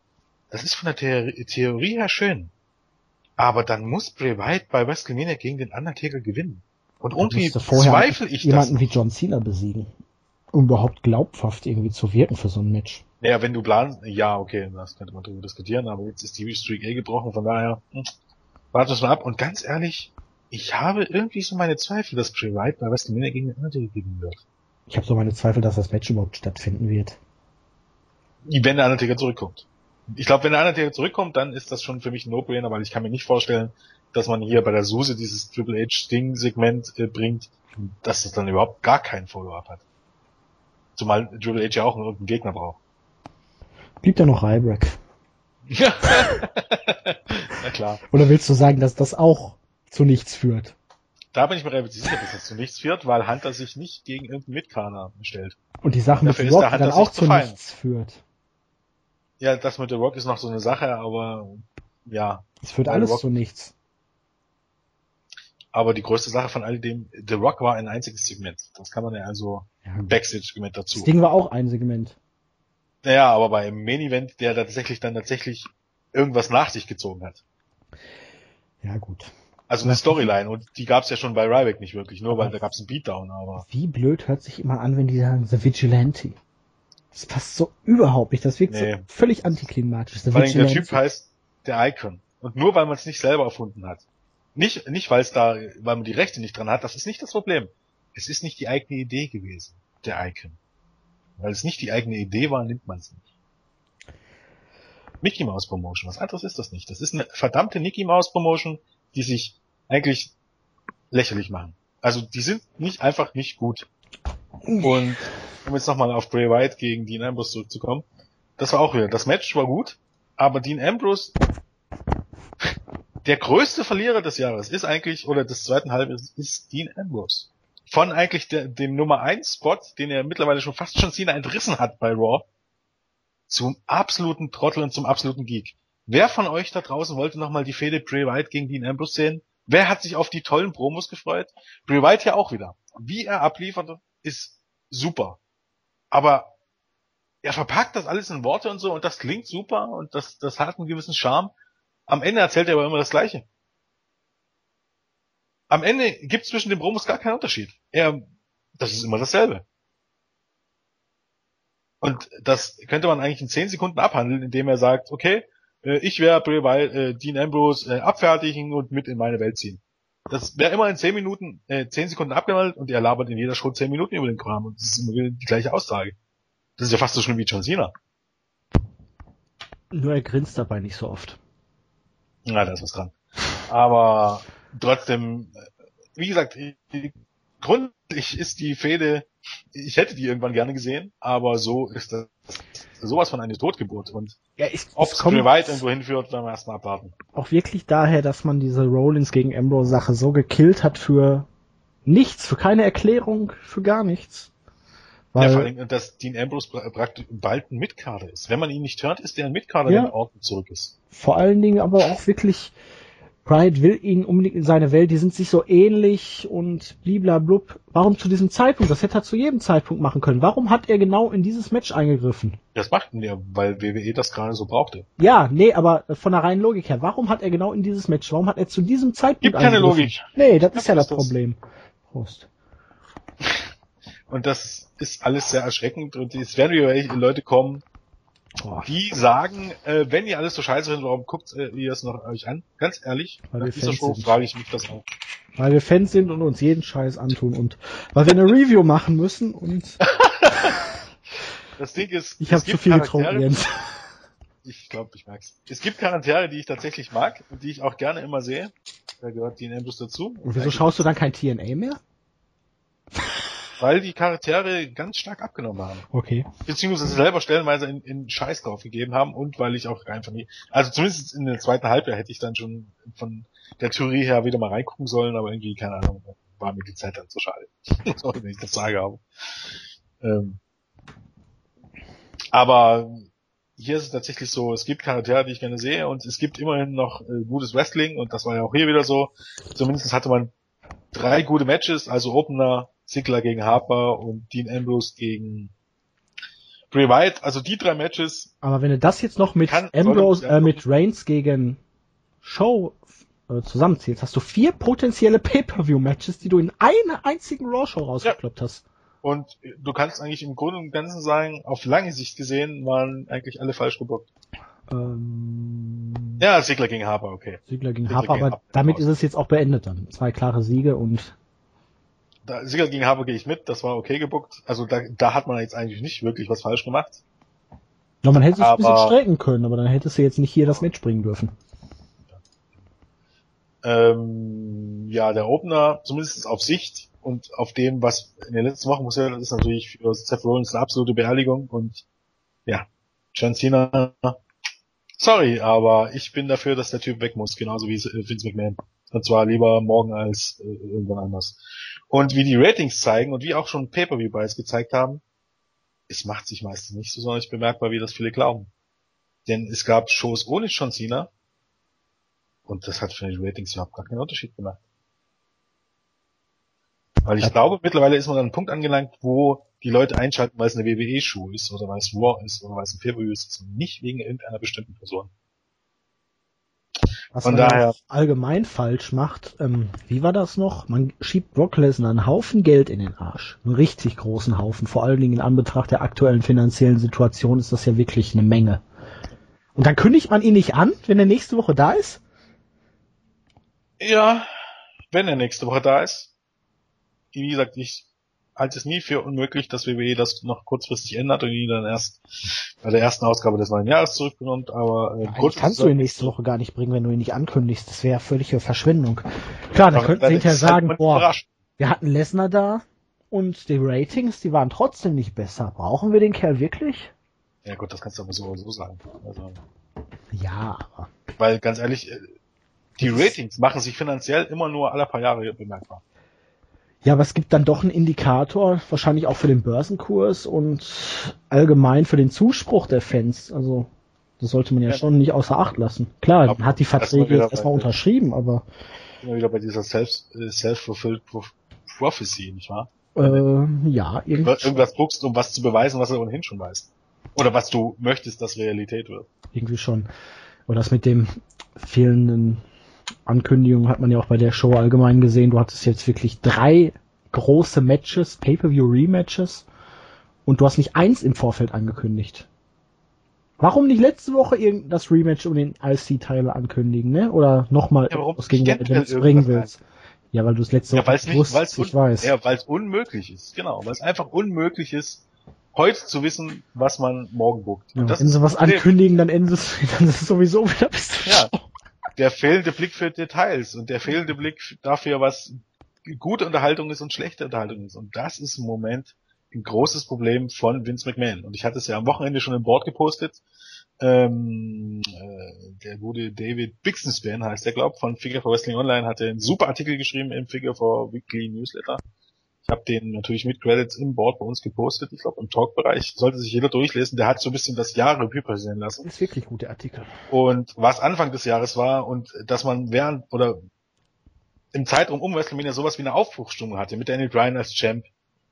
das ist von der The Theorie her schön. Aber dann muss Bray Wyatt bei WrestleMania gegen den Undertaker gewinnen. Und irgendwie zweifle ich das. jemanden wie John Cena besiegen. Um überhaupt glaubhaft irgendwie zu wirken für so ein Match. Naja, wenn du planst, ja, okay, das könnte man darüber diskutieren, aber jetzt ist die Streak eh gebrochen, von daher, hm, warten wir es mal ab. Und ganz ehrlich, ich habe irgendwie so meine Zweifel, dass Bray Wyatt bei WrestleMania gegen den Undertaker gewinnen wird. Ich habe so meine Zweifel, dass das Match überhaupt stattfinden wird. Wenn der Undertaker zurückkommt. Ich glaube, wenn der Undertaker zurückkommt, dann ist das schon für mich ein No-Brainer, weil ich kann mir nicht vorstellen, dass man hier bei der Suse dieses Triple H Sting-Segment äh, bringt, dass das dann überhaupt gar keinen Follow-up hat. Zumal Triple H ja auch einen Gegner braucht. Blieb da noch Ryback? Ja. Na klar. Oder willst du sagen, dass das auch zu nichts führt? Da bin ich mir relativ sicher, dass das zu nichts führt, weil Hunter sich nicht gegen irgendeinen Mitkaner stellt. Und die Sache mit Rock der dann auch zu nichts führt. Ja, das mit The Rock ist noch so eine Sache, aber ja. Es führt alles Rock- zu nichts. Aber die größte Sache von all dem, The Rock war ein einziges Segment. Das kann man ja also Ja, Backstage-Segment dazu. das Ding war auch ein Segment. Naja, aber beim Main Event, der tatsächlich dann tatsächlich irgendwas nach sich gezogen hat. Ja, gut. Also eine Storyline und die gab's ja schon bei Ryback nicht wirklich, nur weil da gab's einen Beatdown, aber Wie blöd hört sich immer an, wenn die sagen, The Vigilante. Das passt so überhaupt nicht. Das wirkt Nee. so völlig antiklimatisch. The Vor allem der Vigilante. Typ heißt der Icon. Und nur weil man es nicht selber erfunden hat. Nicht, nicht weil es da, weil man die Rechte nicht dran hat, das ist nicht das Problem. Es ist nicht die eigene Idee gewesen, der Icon. Weil es nicht die eigene Idee war, nimmt man es nicht. Mickey Mouse Promotion, was anderes ist das nicht. Das ist eine verdammte Mickey Mouse Promotion, die sich eigentlich lächerlich machen. Also die sind nicht einfach nicht gut. Und um jetzt nochmal auf Bray Wyatt gegen Dean Ambrose zurückzukommen, das war auch wieder, das Match war gut, aber Dean Ambrose, der größte Verlierer des Jahres ist eigentlich, oder des zweiten Halbjahres, ist Dean Ambrose. Von eigentlich der, dem Nummer 1 Spot, den er mittlerweile schon fast schon Cena entrissen hat bei Raw, zum absoluten Trottel und zum absoluten Geek. Wer von euch da draußen wollte nochmal die Fehde Bray Wyatt gegen Dean Ambrose sehen? Wer hat sich auf die tollen Promos gefreut? Bray Wyatt ja auch wieder. Wie er abliefert, ist super. Aber er verpackt das alles in Worte und so und das klingt super und das, das hat einen gewissen Charme. Am Ende erzählt er aber immer das Gleiche. Am Ende gibt es zwischen den Promos gar keinen Unterschied. Er, das ist immer dasselbe. Und das könnte man eigentlich in 10 Sekunden abhandeln, indem er sagt, okay, äh, ich werde äh, Dean Ambrose äh, abfertigen und mit in meine Welt ziehen. Das wäre immer in 10 Minuten, äh, 10 Sekunden abgehandelt und er labert in jeder Show 10 Minuten über den Kram und das ist immer wieder die gleiche Aussage. Das ist ja fast so schlimm wie John Cena. Nur er grinst dabei nicht so oft. Ja, da ist was dran. Aber trotzdem, äh, wie gesagt, grundsätzlich ist die Fehde, ich hätte die irgendwann gerne gesehen, aber so ist das sowas von eine Totgeburt. Und Ja, ich, ob es Wyatt irgendwo hinführt, werden wir erstmal abwarten. auch wirklich daher, dass man diese Rollins gegen Ambrose Sache so gekillt hat für nichts, für keine Erklärung, für gar nichts. Ja, Weil, vor allem, dass Dean Ambrose pra- praktisch bald ein Mitkader ist. Wenn man ihn nicht hört, ist der ein Mitkader, Ja. der in Ordnung zurück ist. vor allen Dingen aber auch wirklich Pride will ihn unbedingt in seine Welt, die sind sich so ähnlich und bliblablub. Warum zu diesem Zeitpunkt? Das hätte er zu jedem Zeitpunkt machen können. Warum hat er genau in dieses Match eingegriffen? Das machten ja, weil WWE das gerade so brauchte. Ja, nee, aber von der reinen Logik her, warum hat er genau in dieses Match, warum hat er zu diesem Zeitpunkt Gibt keine eingegriffen? Logik. Nee, das ist ja das das. Problem. Prost. Und das ist alles sehr erschreckend und es werden wieder Leute kommen, Boah, die sagen, äh, wenn ihr alles so scheiße findet, warum guckt äh, ihr es noch euch an? Ganz ehrlich, Weil nach wir dieser Fans Show sind. frage ich mich das auch. weil wir Fans sind und uns jeden Scheiß antun und weil wir eine Review machen müssen und Das Ding ist, ich habe zu viel getrunken, Jens. Ich glaube, ich mag's. Es gibt Charaktere, die ich tatsächlich mag und die ich auch gerne immer sehe. Da gehört Dean Ambrose dazu. Und wieso schaust du dann kein TNA mehr? Weil die Charaktere ganz stark abgenommen haben. Okay. Beziehungsweise selber stellenweise in, in Scheiß drauf gegeben haben und weil ich auch einfach nie, also zumindest in der zweiten Halbjahr hätte ich dann schon von der Theorie her wieder mal reingucken sollen, aber irgendwie, keine Ahnung, war mir die Zeit dann zu schade. Sorry, wenn ich das sage, aber. Ähm, aber hier ist es tatsächlich so, es gibt Charaktere, die ich gerne sehe und es gibt immerhin noch äh, gutes Wrestling und das war ja auch hier wieder so. Zumindest hatte man drei gute Matches, also Opener, Ziggler gegen Harper und Dean Ambrose gegen Bray Wyatt. Also die drei Matches, Aber wenn du das jetzt noch mit Kann- Ambrose, äh, mit Reigns gegen Show äh, zusammenzählst, hast du vier potenzielle Pay-Per-View-Matches, die du in einer einzigen Raw-Show rausgekloppt hast. Und du kannst eigentlich im Grunde und Ganzen sagen, auf lange Sicht gesehen waren eigentlich alle falsch gebuckt. Ähm, Ja, Ziggler gegen Harper, okay. Ziggler gegen Ziggler Harper, gegen aber Harper. damit ist es jetzt auch beendet dann. Zwei klare Siege und Da, Ziggler gegen Harper gehe ich mit, das war okay gebuckt. Also da, da hat man jetzt eigentlich nicht wirklich was falsch gemacht. ja, man hätte es ein bisschen Aber- strecken können, aber dann hättest du jetzt nicht hier das Match bringen dürfen. Ähm, ja, der Opener, zumindest auf Sicht und auf dem, was in den letzten Wochen passiert ist, natürlich für Seth Rollins eine absolute Beerdigung und ja, John Cena, sorry, aber ich bin dafür, dass der Typ weg muss, genauso wie Vince McMahon. Und zwar lieber morgen als äh, irgendwann anders. Und wie die Ratings zeigen und wie auch schon Pay-Per-View-Buys gezeigt haben, es macht sich meistens nicht so sonderlich bemerkbar, wie das viele glauben. Denn es gab Shows ohne John Cena, und das hat für die Ratings überhaupt gar keinen Unterschied gemacht. Weil ich Ja. glaube, mittlerweile ist man an einem Punkt angelangt, wo die Leute einschalten, weil es eine WWE-Show ist oder weil es Raw ist oder weil es ein Pay-Per-View ist und nicht wegen irgendeiner bestimmten Person. Was Von man daher- allgemein falsch macht, ähm, wie war das noch? Man schiebt Brock Lesnar einen Haufen Geld in den Arsch. Einen richtig großen Haufen. Vor allen Dingen in Anbetracht der aktuellen finanziellen Situation ist das ja wirklich eine Menge. Und dann kündigt man ihn nicht an, wenn er nächste Woche da ist? Ja, wenn er nächste Woche da ist. Wie gesagt, ich halte es nie für unmöglich, dass WWE das noch kurzfristig ändert und ihn dann erst bei der ersten Ausgabe des neuen Jahres zurückbekommt, aber äh, Eigentlich kannst du ihn nächste Woche gar nicht bringen, wenn du ihn nicht ankündigst. Das wäre völlige Verschwendung. Klar, dann Aber könnten sie hinterher halt sagen, mal boah, wir hatten Lesnar da und die Ratings, die waren trotzdem nicht besser. Brauchen wir den Kerl wirklich? Ja gut, das kannst du aber so oder so sagen. Also, Ja, aber weil ganz ehrlich, äh, die Ratings machen sich finanziell immer nur alle paar Jahre bemerkbar. Ja, aber es gibt dann doch einen Indikator, wahrscheinlich auch für den Börsenkurs und allgemein für den Zuspruch der Fans. Also, das sollte man ja, Ja. schon nicht außer Acht lassen. Klar, man hat die Verträge wieder jetzt erstmal unterschrieben, aber Immer wieder bei dieser äh, Self-Fulfilled Pro Prophecy, nicht wahr? äh, ja, Du irgendwie, irgendwas guckst, um was zu beweisen, was du ohnehin schon weißt. Oder was du möchtest, dass Realität wird. irgendwie schon. Und das mit dem fehlenden Ankündigung hat man ja auch bei der Show allgemein gesehen. Du hattest jetzt wirklich drei große Matches, Pay-Per-View-Rematches und du hast nicht eins im Vorfeld angekündigt. Warum nicht letzte Woche das Rematch um den IC-Teil ankündigen, ne? Oder nochmal Ja, was gegen Events bringen willst? Ja, weil du es letzte Ja, Woche nicht, wusstest, ich weiß. ja, weil es unmöglich ist. Genau, weil es einfach unmöglich ist, heute zu wissen, was man morgen buckt. Ja, das wenn sie was ankündigen, dann endet es, dann ist es sowieso wieder bis Ja. Der fehlende Blick für Details und der fehlende Blick dafür, was gute Unterhaltung ist und schlechte Unterhaltung ist. Und das ist im Moment ein großes Problem von Vince McMahon. Und ich hatte es ja am Wochenende schon im Board gepostet. Ähm, äh, der gute David Bixenspan heißt der, glaub, von Figure for Wrestling Online, hatte einen super Artikel geschrieben im Figure for Weekly Newsletter. Ich habe den natürlich mit Credits im Board bei uns gepostet. Ich glaube, im Talk-Bereich sollte sich jeder durchlesen. Der hat so ein bisschen das Jahr Revue passieren lassen. Das ist wirklich gut, der Artikel. Und was Anfang des Jahres war und dass man während oder im Zeitraum um WrestleMania sowas wie eine Aufbruchsstimmung hatte mit Daniel Bryan als Champ,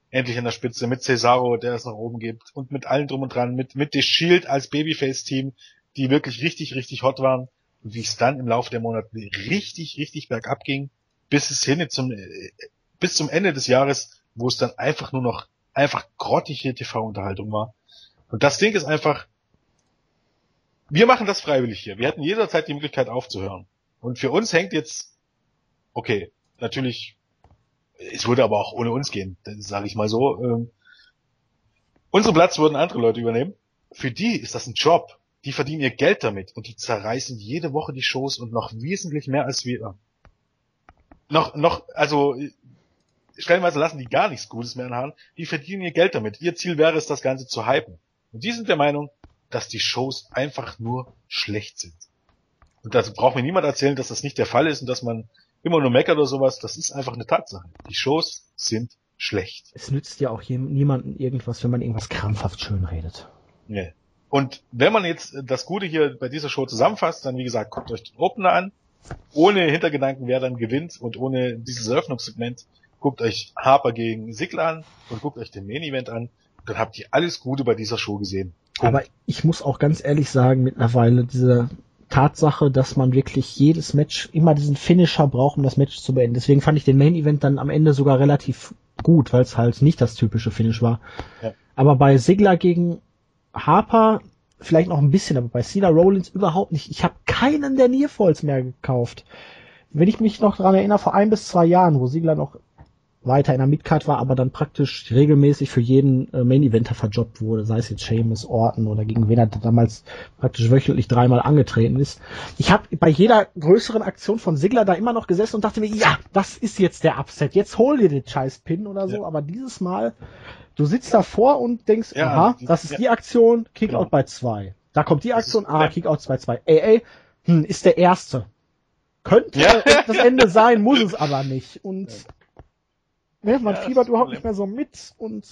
endlich an der Spitze, mit Cesaro, der es nach oben gibt und mit allen drum und dran, mit, mit The Shield als Babyface-Team, die wirklich richtig, richtig hot waren und wie es dann im Laufe der Monate richtig, richtig bergab ging, bis es hin zum, bis zum Ende des Jahres, wo es dann einfach nur noch einfach grottige TV-Unterhaltung war. Und das Ding ist einfach, wir machen das freiwillig hier. Wir hätten jederzeit die Möglichkeit aufzuhören. Und für uns hängt jetzt, okay, natürlich, es würde aber auch ohne uns gehen, sage ich mal so. Ähm, unseren Platz würden andere Leute übernehmen. Für die ist das ein Job. Die verdienen ihr Geld damit und die zerreißen jede Woche die Shows und noch wesentlich mehr als wir. Noch, noch, also stellenweise lassen die gar nichts Gutes mehr anhaben, die verdienen ihr Geld damit. Ihr Ziel wäre es, das Ganze zu hypen. Und die sind der Meinung, dass die Shows einfach nur schlecht sind. Und dazu braucht mir niemand erzählen, dass das nicht der Fall ist und dass man immer nur meckert oder sowas. Das ist einfach eine Tatsache. Die Shows sind schlecht. Es nützt ja auch niemandem irgendwas, wenn man irgendwas krampfhaft schön redet. Nee. Und wenn man jetzt das Gute hier bei dieser Show zusammenfasst, dann wie gesagt, guckt euch den Opener an, ohne Hintergedanken, wer dann gewinnt und ohne dieses Eröffnungssegment, guckt euch Harper gegen Sigler an und guckt euch den Main Event an. Dann habt ihr alles Gute bei dieser Show gesehen. Punkt. Aber ich muss auch ganz ehrlich sagen, mittlerweile diese Tatsache, dass man wirklich jedes Match immer diesen Finisher braucht, um das Match zu beenden. Deswegen fand ich den Main Event dann am Ende sogar relativ gut, weil es halt nicht das typische Finish war. Ja. Aber bei Sigler gegen Harper vielleicht noch ein bisschen, aber bei Cena Rollins überhaupt nicht. Ich habe keinen der Nearfalls mehr gekauft. Wenn ich mich noch daran erinnere, vor ein bis zwei Jahren, wo Sigler noch weiter in der Midcard war, aber dann praktisch regelmäßig für jeden äh, Main Eventer verjobbt wurde, sei es jetzt Seamus, Orton oder gegen wen er damals praktisch wöchentlich dreimal angetreten ist. Ich habe bei jeder größeren Aktion von Sigler da immer noch gesessen und dachte mir, ja, das ist jetzt der Upset, jetzt hol dir den scheiß Pin oder so, ja. aber dieses Mal, du sitzt davor und denkst, ja, aha, das ist ja. die Aktion, Kickout genau. bei zwei. Da kommt die Aktion, ah, Kickout 2-2. Ey, ey, hm, ist der erste. Könnte ja. das Ende sein, muss es aber nicht. Und Ne, man ja, fiebert überhaupt nicht mehr so mit und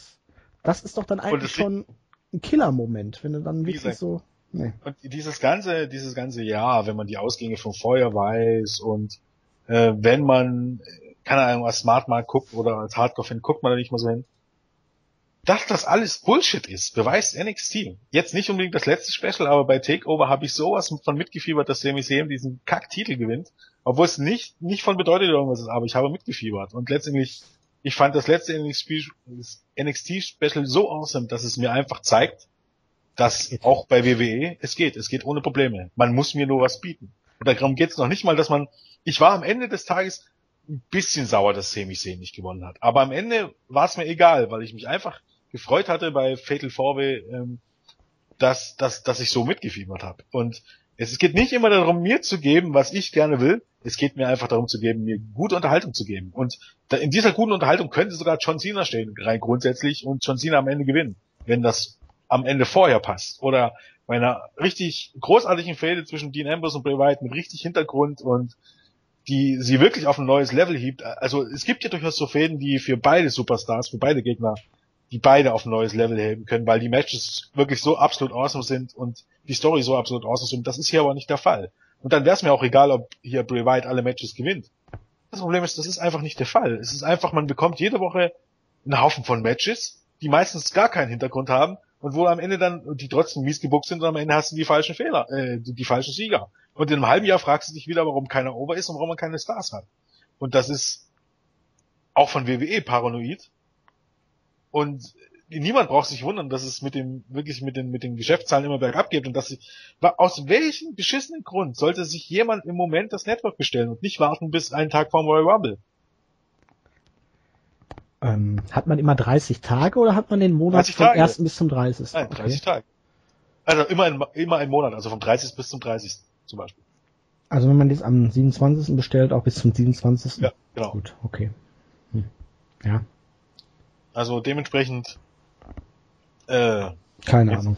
das ist doch dann eigentlich schon ein Killer-Moment, wenn du dann wirklich gesagt, so. Nee. Und dieses ganze, dieses ganze Jahr, wenn man die Ausgänge von vorher weiß und äh, wenn man, keine Ahnung, als Smart mal guckt oder als Hardcore-Fan guckt man da nicht mal so hin, dass das alles Bullshit ist, beweist NXT. Jetzt nicht unbedingt das letzte Special, aber bei Takeover habe ich sowas von mitgefiebert, dass Sami Zayn diesen Kack-Titel gewinnt, obwohl es nicht, nicht von Bedeutung irgendwas ist, aber ich habe mitgefiebert und letztendlich ich fand das letzte NXT-Special so awesome, dass es mir einfach zeigt, dass auch bei WWE es geht. Es geht ohne Probleme. Man muss mir nur was bieten. Und darum geht es noch nicht mal, dass man, ich war am Ende des Tages ein bisschen sauer, dass Sami Zayn nicht gewonnen hat. Aber am Ende war es mir egal, weil ich mich einfach gefreut hatte bei Fatal 4 ähm, dass, dass, dass ich so mitgefiebert habe. Und es geht nicht immer darum, mir zu geben, was ich gerne will. Es geht mir einfach darum zu geben, mir gute Unterhaltung zu geben. Und in dieser guten Unterhaltung könnte sogar John Cena stehen, rein grundsätzlich, und John Cena am Ende gewinnen, wenn das am Ende vorher passt. Oder bei einer richtig großartigen Fehde zwischen Dean Ambrose und Bray Wyatt mit richtig Hintergrund und die sie wirklich auf ein neues Level hebt. Also es gibt ja durchaus so Fäden, die für beide Superstars, für beide Gegner die beide auf ein neues Level heben können, weil die Matches wirklich so absolut awesome sind und die Story so absolut awesome sind. Das ist hier aber nicht der Fall. Und dann wäre es mir auch egal, ob hier Bray Wyatt alle Matches gewinnt. Das Problem ist, das ist einfach nicht der Fall. Es ist einfach, man bekommt jede Woche einen Haufen von Matches, die meistens gar keinen Hintergrund haben und wo am Ende dann, die trotzdem mies gebuckt sind und am Ende hast du die falschen Fehler, äh, die, die falschen Sieger. Und in einem halben Jahr fragst du dich wieder, warum keiner over ist und warum man keine Stars hat. Und das ist auch von WWE paranoid, und niemand braucht sich wundern, dass es mit dem, wirklich mit den, mit den Geschäftszahlen immer bergab geht und dass sie, aus welchem beschissenen Grund sollte sich jemand im Moment das Network bestellen und nicht warten bis einen Tag vorm Royal Rumble? Ähm, hat man immer 30 Tage oder hat man den Monat vom Tage. 1. bis zum 30. Nein, 30 okay. Tage. Also immer ein, immer ein Monat, also vom 30. bis zum 30. zum Beispiel. Also wenn man das am 27. bestellt, auch bis zum 27. Ja, genau. Gut, okay. Hm. Ja. Also dementsprechend. Äh, Keine Ahnung.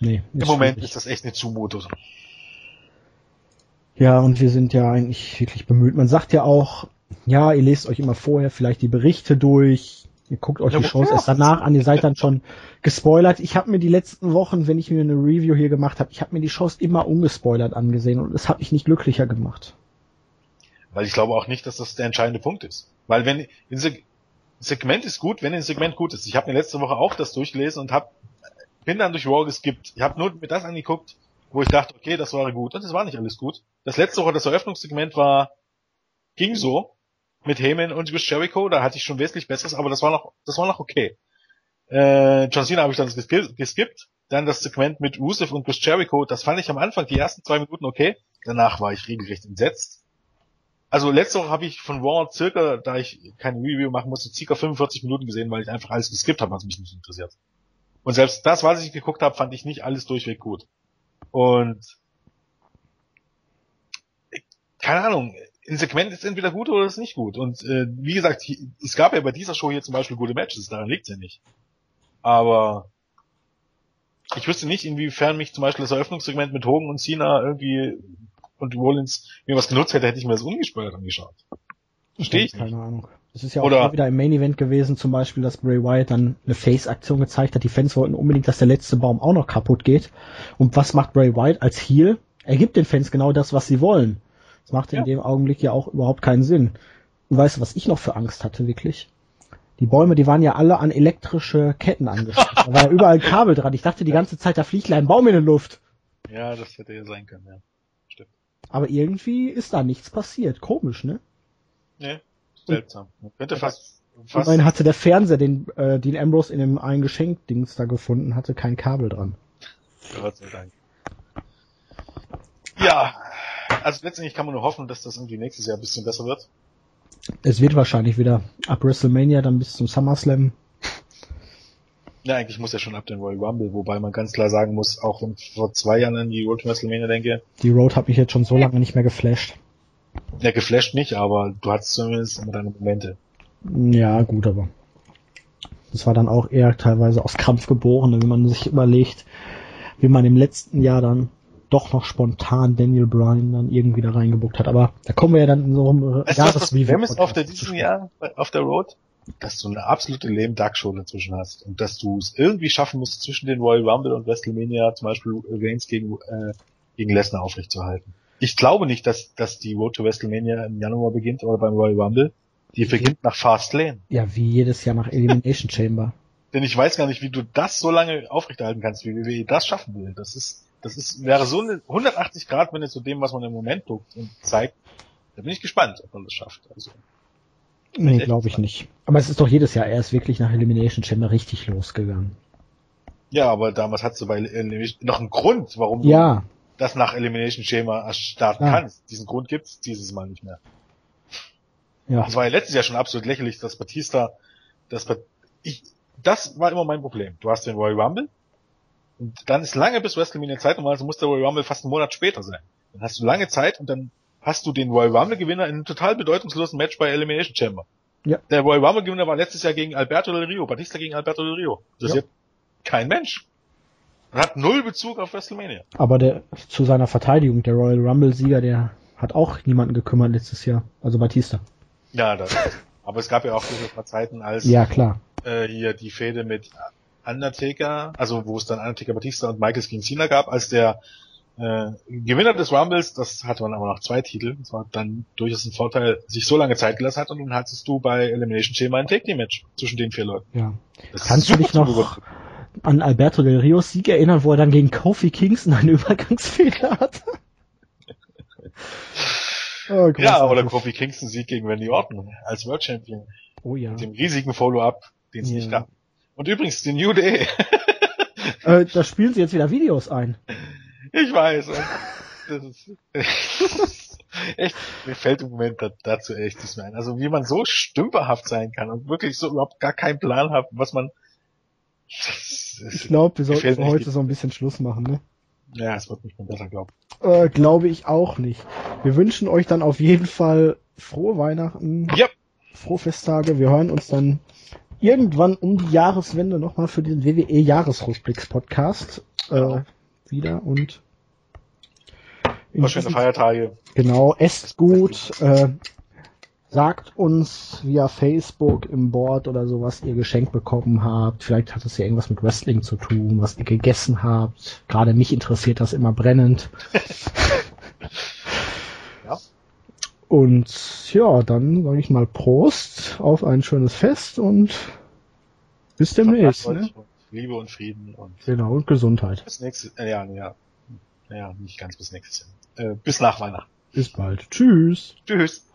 Nee. Im Moment schwierig. ist das echt eine Zumutung. Ja, und wir sind ja eigentlich wirklich bemüht. Man sagt ja auch, ja, ihr lest euch immer vorher vielleicht die Berichte durch, ihr guckt euch Ja, die Shows ja. erst danach an, ihr seid dann schon gespoilert. Ich habe mir die letzten Wochen, wenn ich mir eine Review hier gemacht habe, ich habe mir die Shows immer ungespoilert angesehen und es hat mich nicht glücklicher gemacht. Weil ich glaube auch nicht, dass das der entscheidende Punkt ist. Weil wenn ein Seg Segment ist gut, wenn ein Segment gut ist. Ich habe mir letzte Woche auch das durchgelesen und hab, bin dann durch Raw geskippt. Ich habe nur mir das angeguckt, wo ich dachte, okay, das war gut. Und es war nicht alles gut. Das letzte Woche, das Eröffnungssegment war, ging so mit Heyman und Chris Jericho. Da hatte ich schon wesentlich besseres, aber das war noch, das war noch okay. Äh, John Cena habe ich dann geski- geskippt. Dann das Segment mit Rusev und Chris Jericho. Das fand ich am Anfang die ersten zwei Minuten okay. Danach war ich regelrecht entsetzt. Also letzte Woche habe ich von Raw circa, da ich keine Review machen musste, circa 45 Minuten gesehen, weil ich einfach alles geskippt habe, was mich nicht interessiert. Und selbst das, was ich geguckt habe, fand ich nicht alles durchweg gut. Und keine Ahnung, ein Segment ist entweder gut oder ist nicht gut. Und äh, wie gesagt, hier- es gab ja bei dieser Show hier zum Beispiel gute Matches, daran liegt's ja nicht. Aber ich wüsste nicht, inwiefern mich zum Beispiel das Eröffnungssegment mit Hogan und Cena irgendwie und Rollins mir was genutzt hätte, hätte ich mir das ungespoilert angeschaut. Verstehe ich Keine nicht. Ahnung. Es ist ja Oder- auch wieder im Main Event gewesen, zum Beispiel, dass Bray Wyatt dann eine Face-Aktion gezeigt hat. Die Fans wollten unbedingt, dass der letzte Baum auch noch kaputt geht. Und was macht Bray Wyatt als Heel? Er gibt den Fans genau das, was sie wollen. Das macht in Ja. dem Augenblick ja auch überhaupt keinen Sinn. Und weißt du, was ich noch für Angst hatte, wirklich? Die Bäume, die waren ja alle an elektrische Ketten angeschlossen. da war ja überall Kabel dran. Ich dachte die ganze Zeit, da fliegt ein Baum in die Luft. Ja, das hätte ja sein können, ja. Aber irgendwie ist da nichts passiert. Komisch, ne? Nee, seltsam. Man könnte fast, fast meine, hatte der Fernseher, den äh, Dean Ambrose in dem einen Geschenkdings da gefunden hatte, kein Kabel dran. Gott sei Dank. Ja, also letztendlich kann man nur hoffen, dass das irgendwie nächstes Jahr ein bisschen besser wird. Es wird wahrscheinlich wieder ab WrestleMania dann bis zum SummerSlam. Ja, eigentlich muss ja schon ab den Royal Rumble, wobei man ganz klar sagen muss, auch wenn ich vor zwei Jahren an die Road to WrestleMania denke, Die Road hat mich jetzt schon so lange nicht mehr geflasht. ja, geflasht nicht, aber du hattest zumindest immer deine Momente. Ja, gut, aber das war dann auch eher teilweise aus Krampf geboren, wenn man sich überlegt, wie man im letzten Jahr dann doch noch spontan Daniel Bryan dann irgendwie da reingebuckt hat. Aber da kommen wir ja dann in so einem Weißt du, was das Jahresreview Problem ist auf der diesem. Jahr auf der Road? Dass du eine absolute lame Duck Show dazwischen hast und dass du es irgendwie schaffen musst, zwischen den Royal Rumble und WrestleMania zum Beispiel Reigns gegen, äh, gegen Lesnar aufrechtzuerhalten. Ich glaube nicht, dass, dass die Road to WrestleMania im Januar beginnt oder beim Royal Rumble. Die beginnt nach Fast Lane. Ja, wie jedes Jahr nach Elimination Chamber. Denn ich weiß gar nicht, wie du das so lange aufrechterhalten kannst, wie WWE das schaffen will. Das ist, das ist, wäre so eine 180 Grad, wenn es zu dem, was man im Moment tut und zeigt. Da bin ich gespannt, ob man das schafft. Also, Nee, glaube ich nicht. Aber es ist doch jedes Jahr erst wirklich nach Elimination Chamber richtig losgegangen. ja, aber damals hattest du bei Elimination noch einen Grund, warum du Ja, das nach Elimination Schema starten Ja. kannst. Diesen Grund gibt's dieses Mal nicht mehr. ja. Das war ja letztes Jahr schon absolut lächerlich, dass Batista, das, Bat- ich, das war immer mein Problem. Du hast den Royal Rumble und dann ist lange bis WrestleMania Zeit, normalerweise muss der Royal Rumble fast einen Monat später sein. Dann hast du lange Zeit und dann hast du den Royal Rumble Gewinner in einem total bedeutungslosen Match bei Elimination Chamber. Ja. Der Royal Rumble Gewinner war letztes Jahr gegen Alberto Del Rio, Batista gegen Alberto Del Rio. Das Ja. ist kein Mensch. Und hat null Bezug auf WrestleMania. Aber der zu seiner Verteidigung, der Royal Rumble-Sieger, der hat auch niemanden gekümmert letztes Jahr. Also Batista. Ja, das. aber es gab ja auch durchaus mal Zeiten, als Ja, klar. äh, hier die Fehde mit Undertaker, also wo es dann Undertaker Batista und Michaels gegen Cena gab, als der äh, Gewinner des Rumbles, das hatte man aber noch zwei Titel, das war dann durchaus ein Vorteil, sich so lange Zeit gelassen hat und dann hattest du bei Elimination Chamber ein Take Team Match zwischen den vier Leuten. Ja. Das Kannst du dich noch an Alberto Del Rios Sieg erinnern, wo er dann gegen Kofi Kingston einen Übergangsfehler hatte? oh, Ja, oder Kofi Kingston Sieg gegen Randy Orton als World Champion Oh ja. mit dem riesigen Follow-up, den es Ja. nicht gab. Und übrigens, die New Day. Äh, da spielen sie jetzt wieder Videos ein. Ich weiß. Das ist, echt, mir fällt im Moment da, dazu echt nichts mehr ein. Also wie man so stümperhaft sein kann und wirklich so überhaupt gar keinen Plan hat, was man. Ich glaube, wir sollten heute so ein bisschen Schluss machen, ne? Ja, es wird nicht mehr besser, glaube Äh, glaube ich auch nicht. Wir wünschen euch dann auf jeden Fall frohe Weihnachten, ich. Ja, frohe Festtage. Wir hören uns dann irgendwann um die Jahreswende nochmal für den WWE Jahresrückblicks-Podcast äh, wieder und in schöne Feiertage. genau, esst gut, äh, Sagt uns via Facebook im Board oder so, was ihr geschenkt bekommen habt. Vielleicht hat es ja irgendwas mit Wrestling zu tun, was ihr gegessen habt. Gerade mich interessiert das immer brennend. Ja. Und ja, dann sage ich mal Prost auf ein schönes Fest und bis demnächst. Ne? und Liebe und Frieden und Genau, und Gesundheit. bis nächstes, äh, ja, ja, ja, nicht ganz bis nächstes Jahr. Äh, bis nach Weihnachten. Bis bald. Tschüss. Tschüss.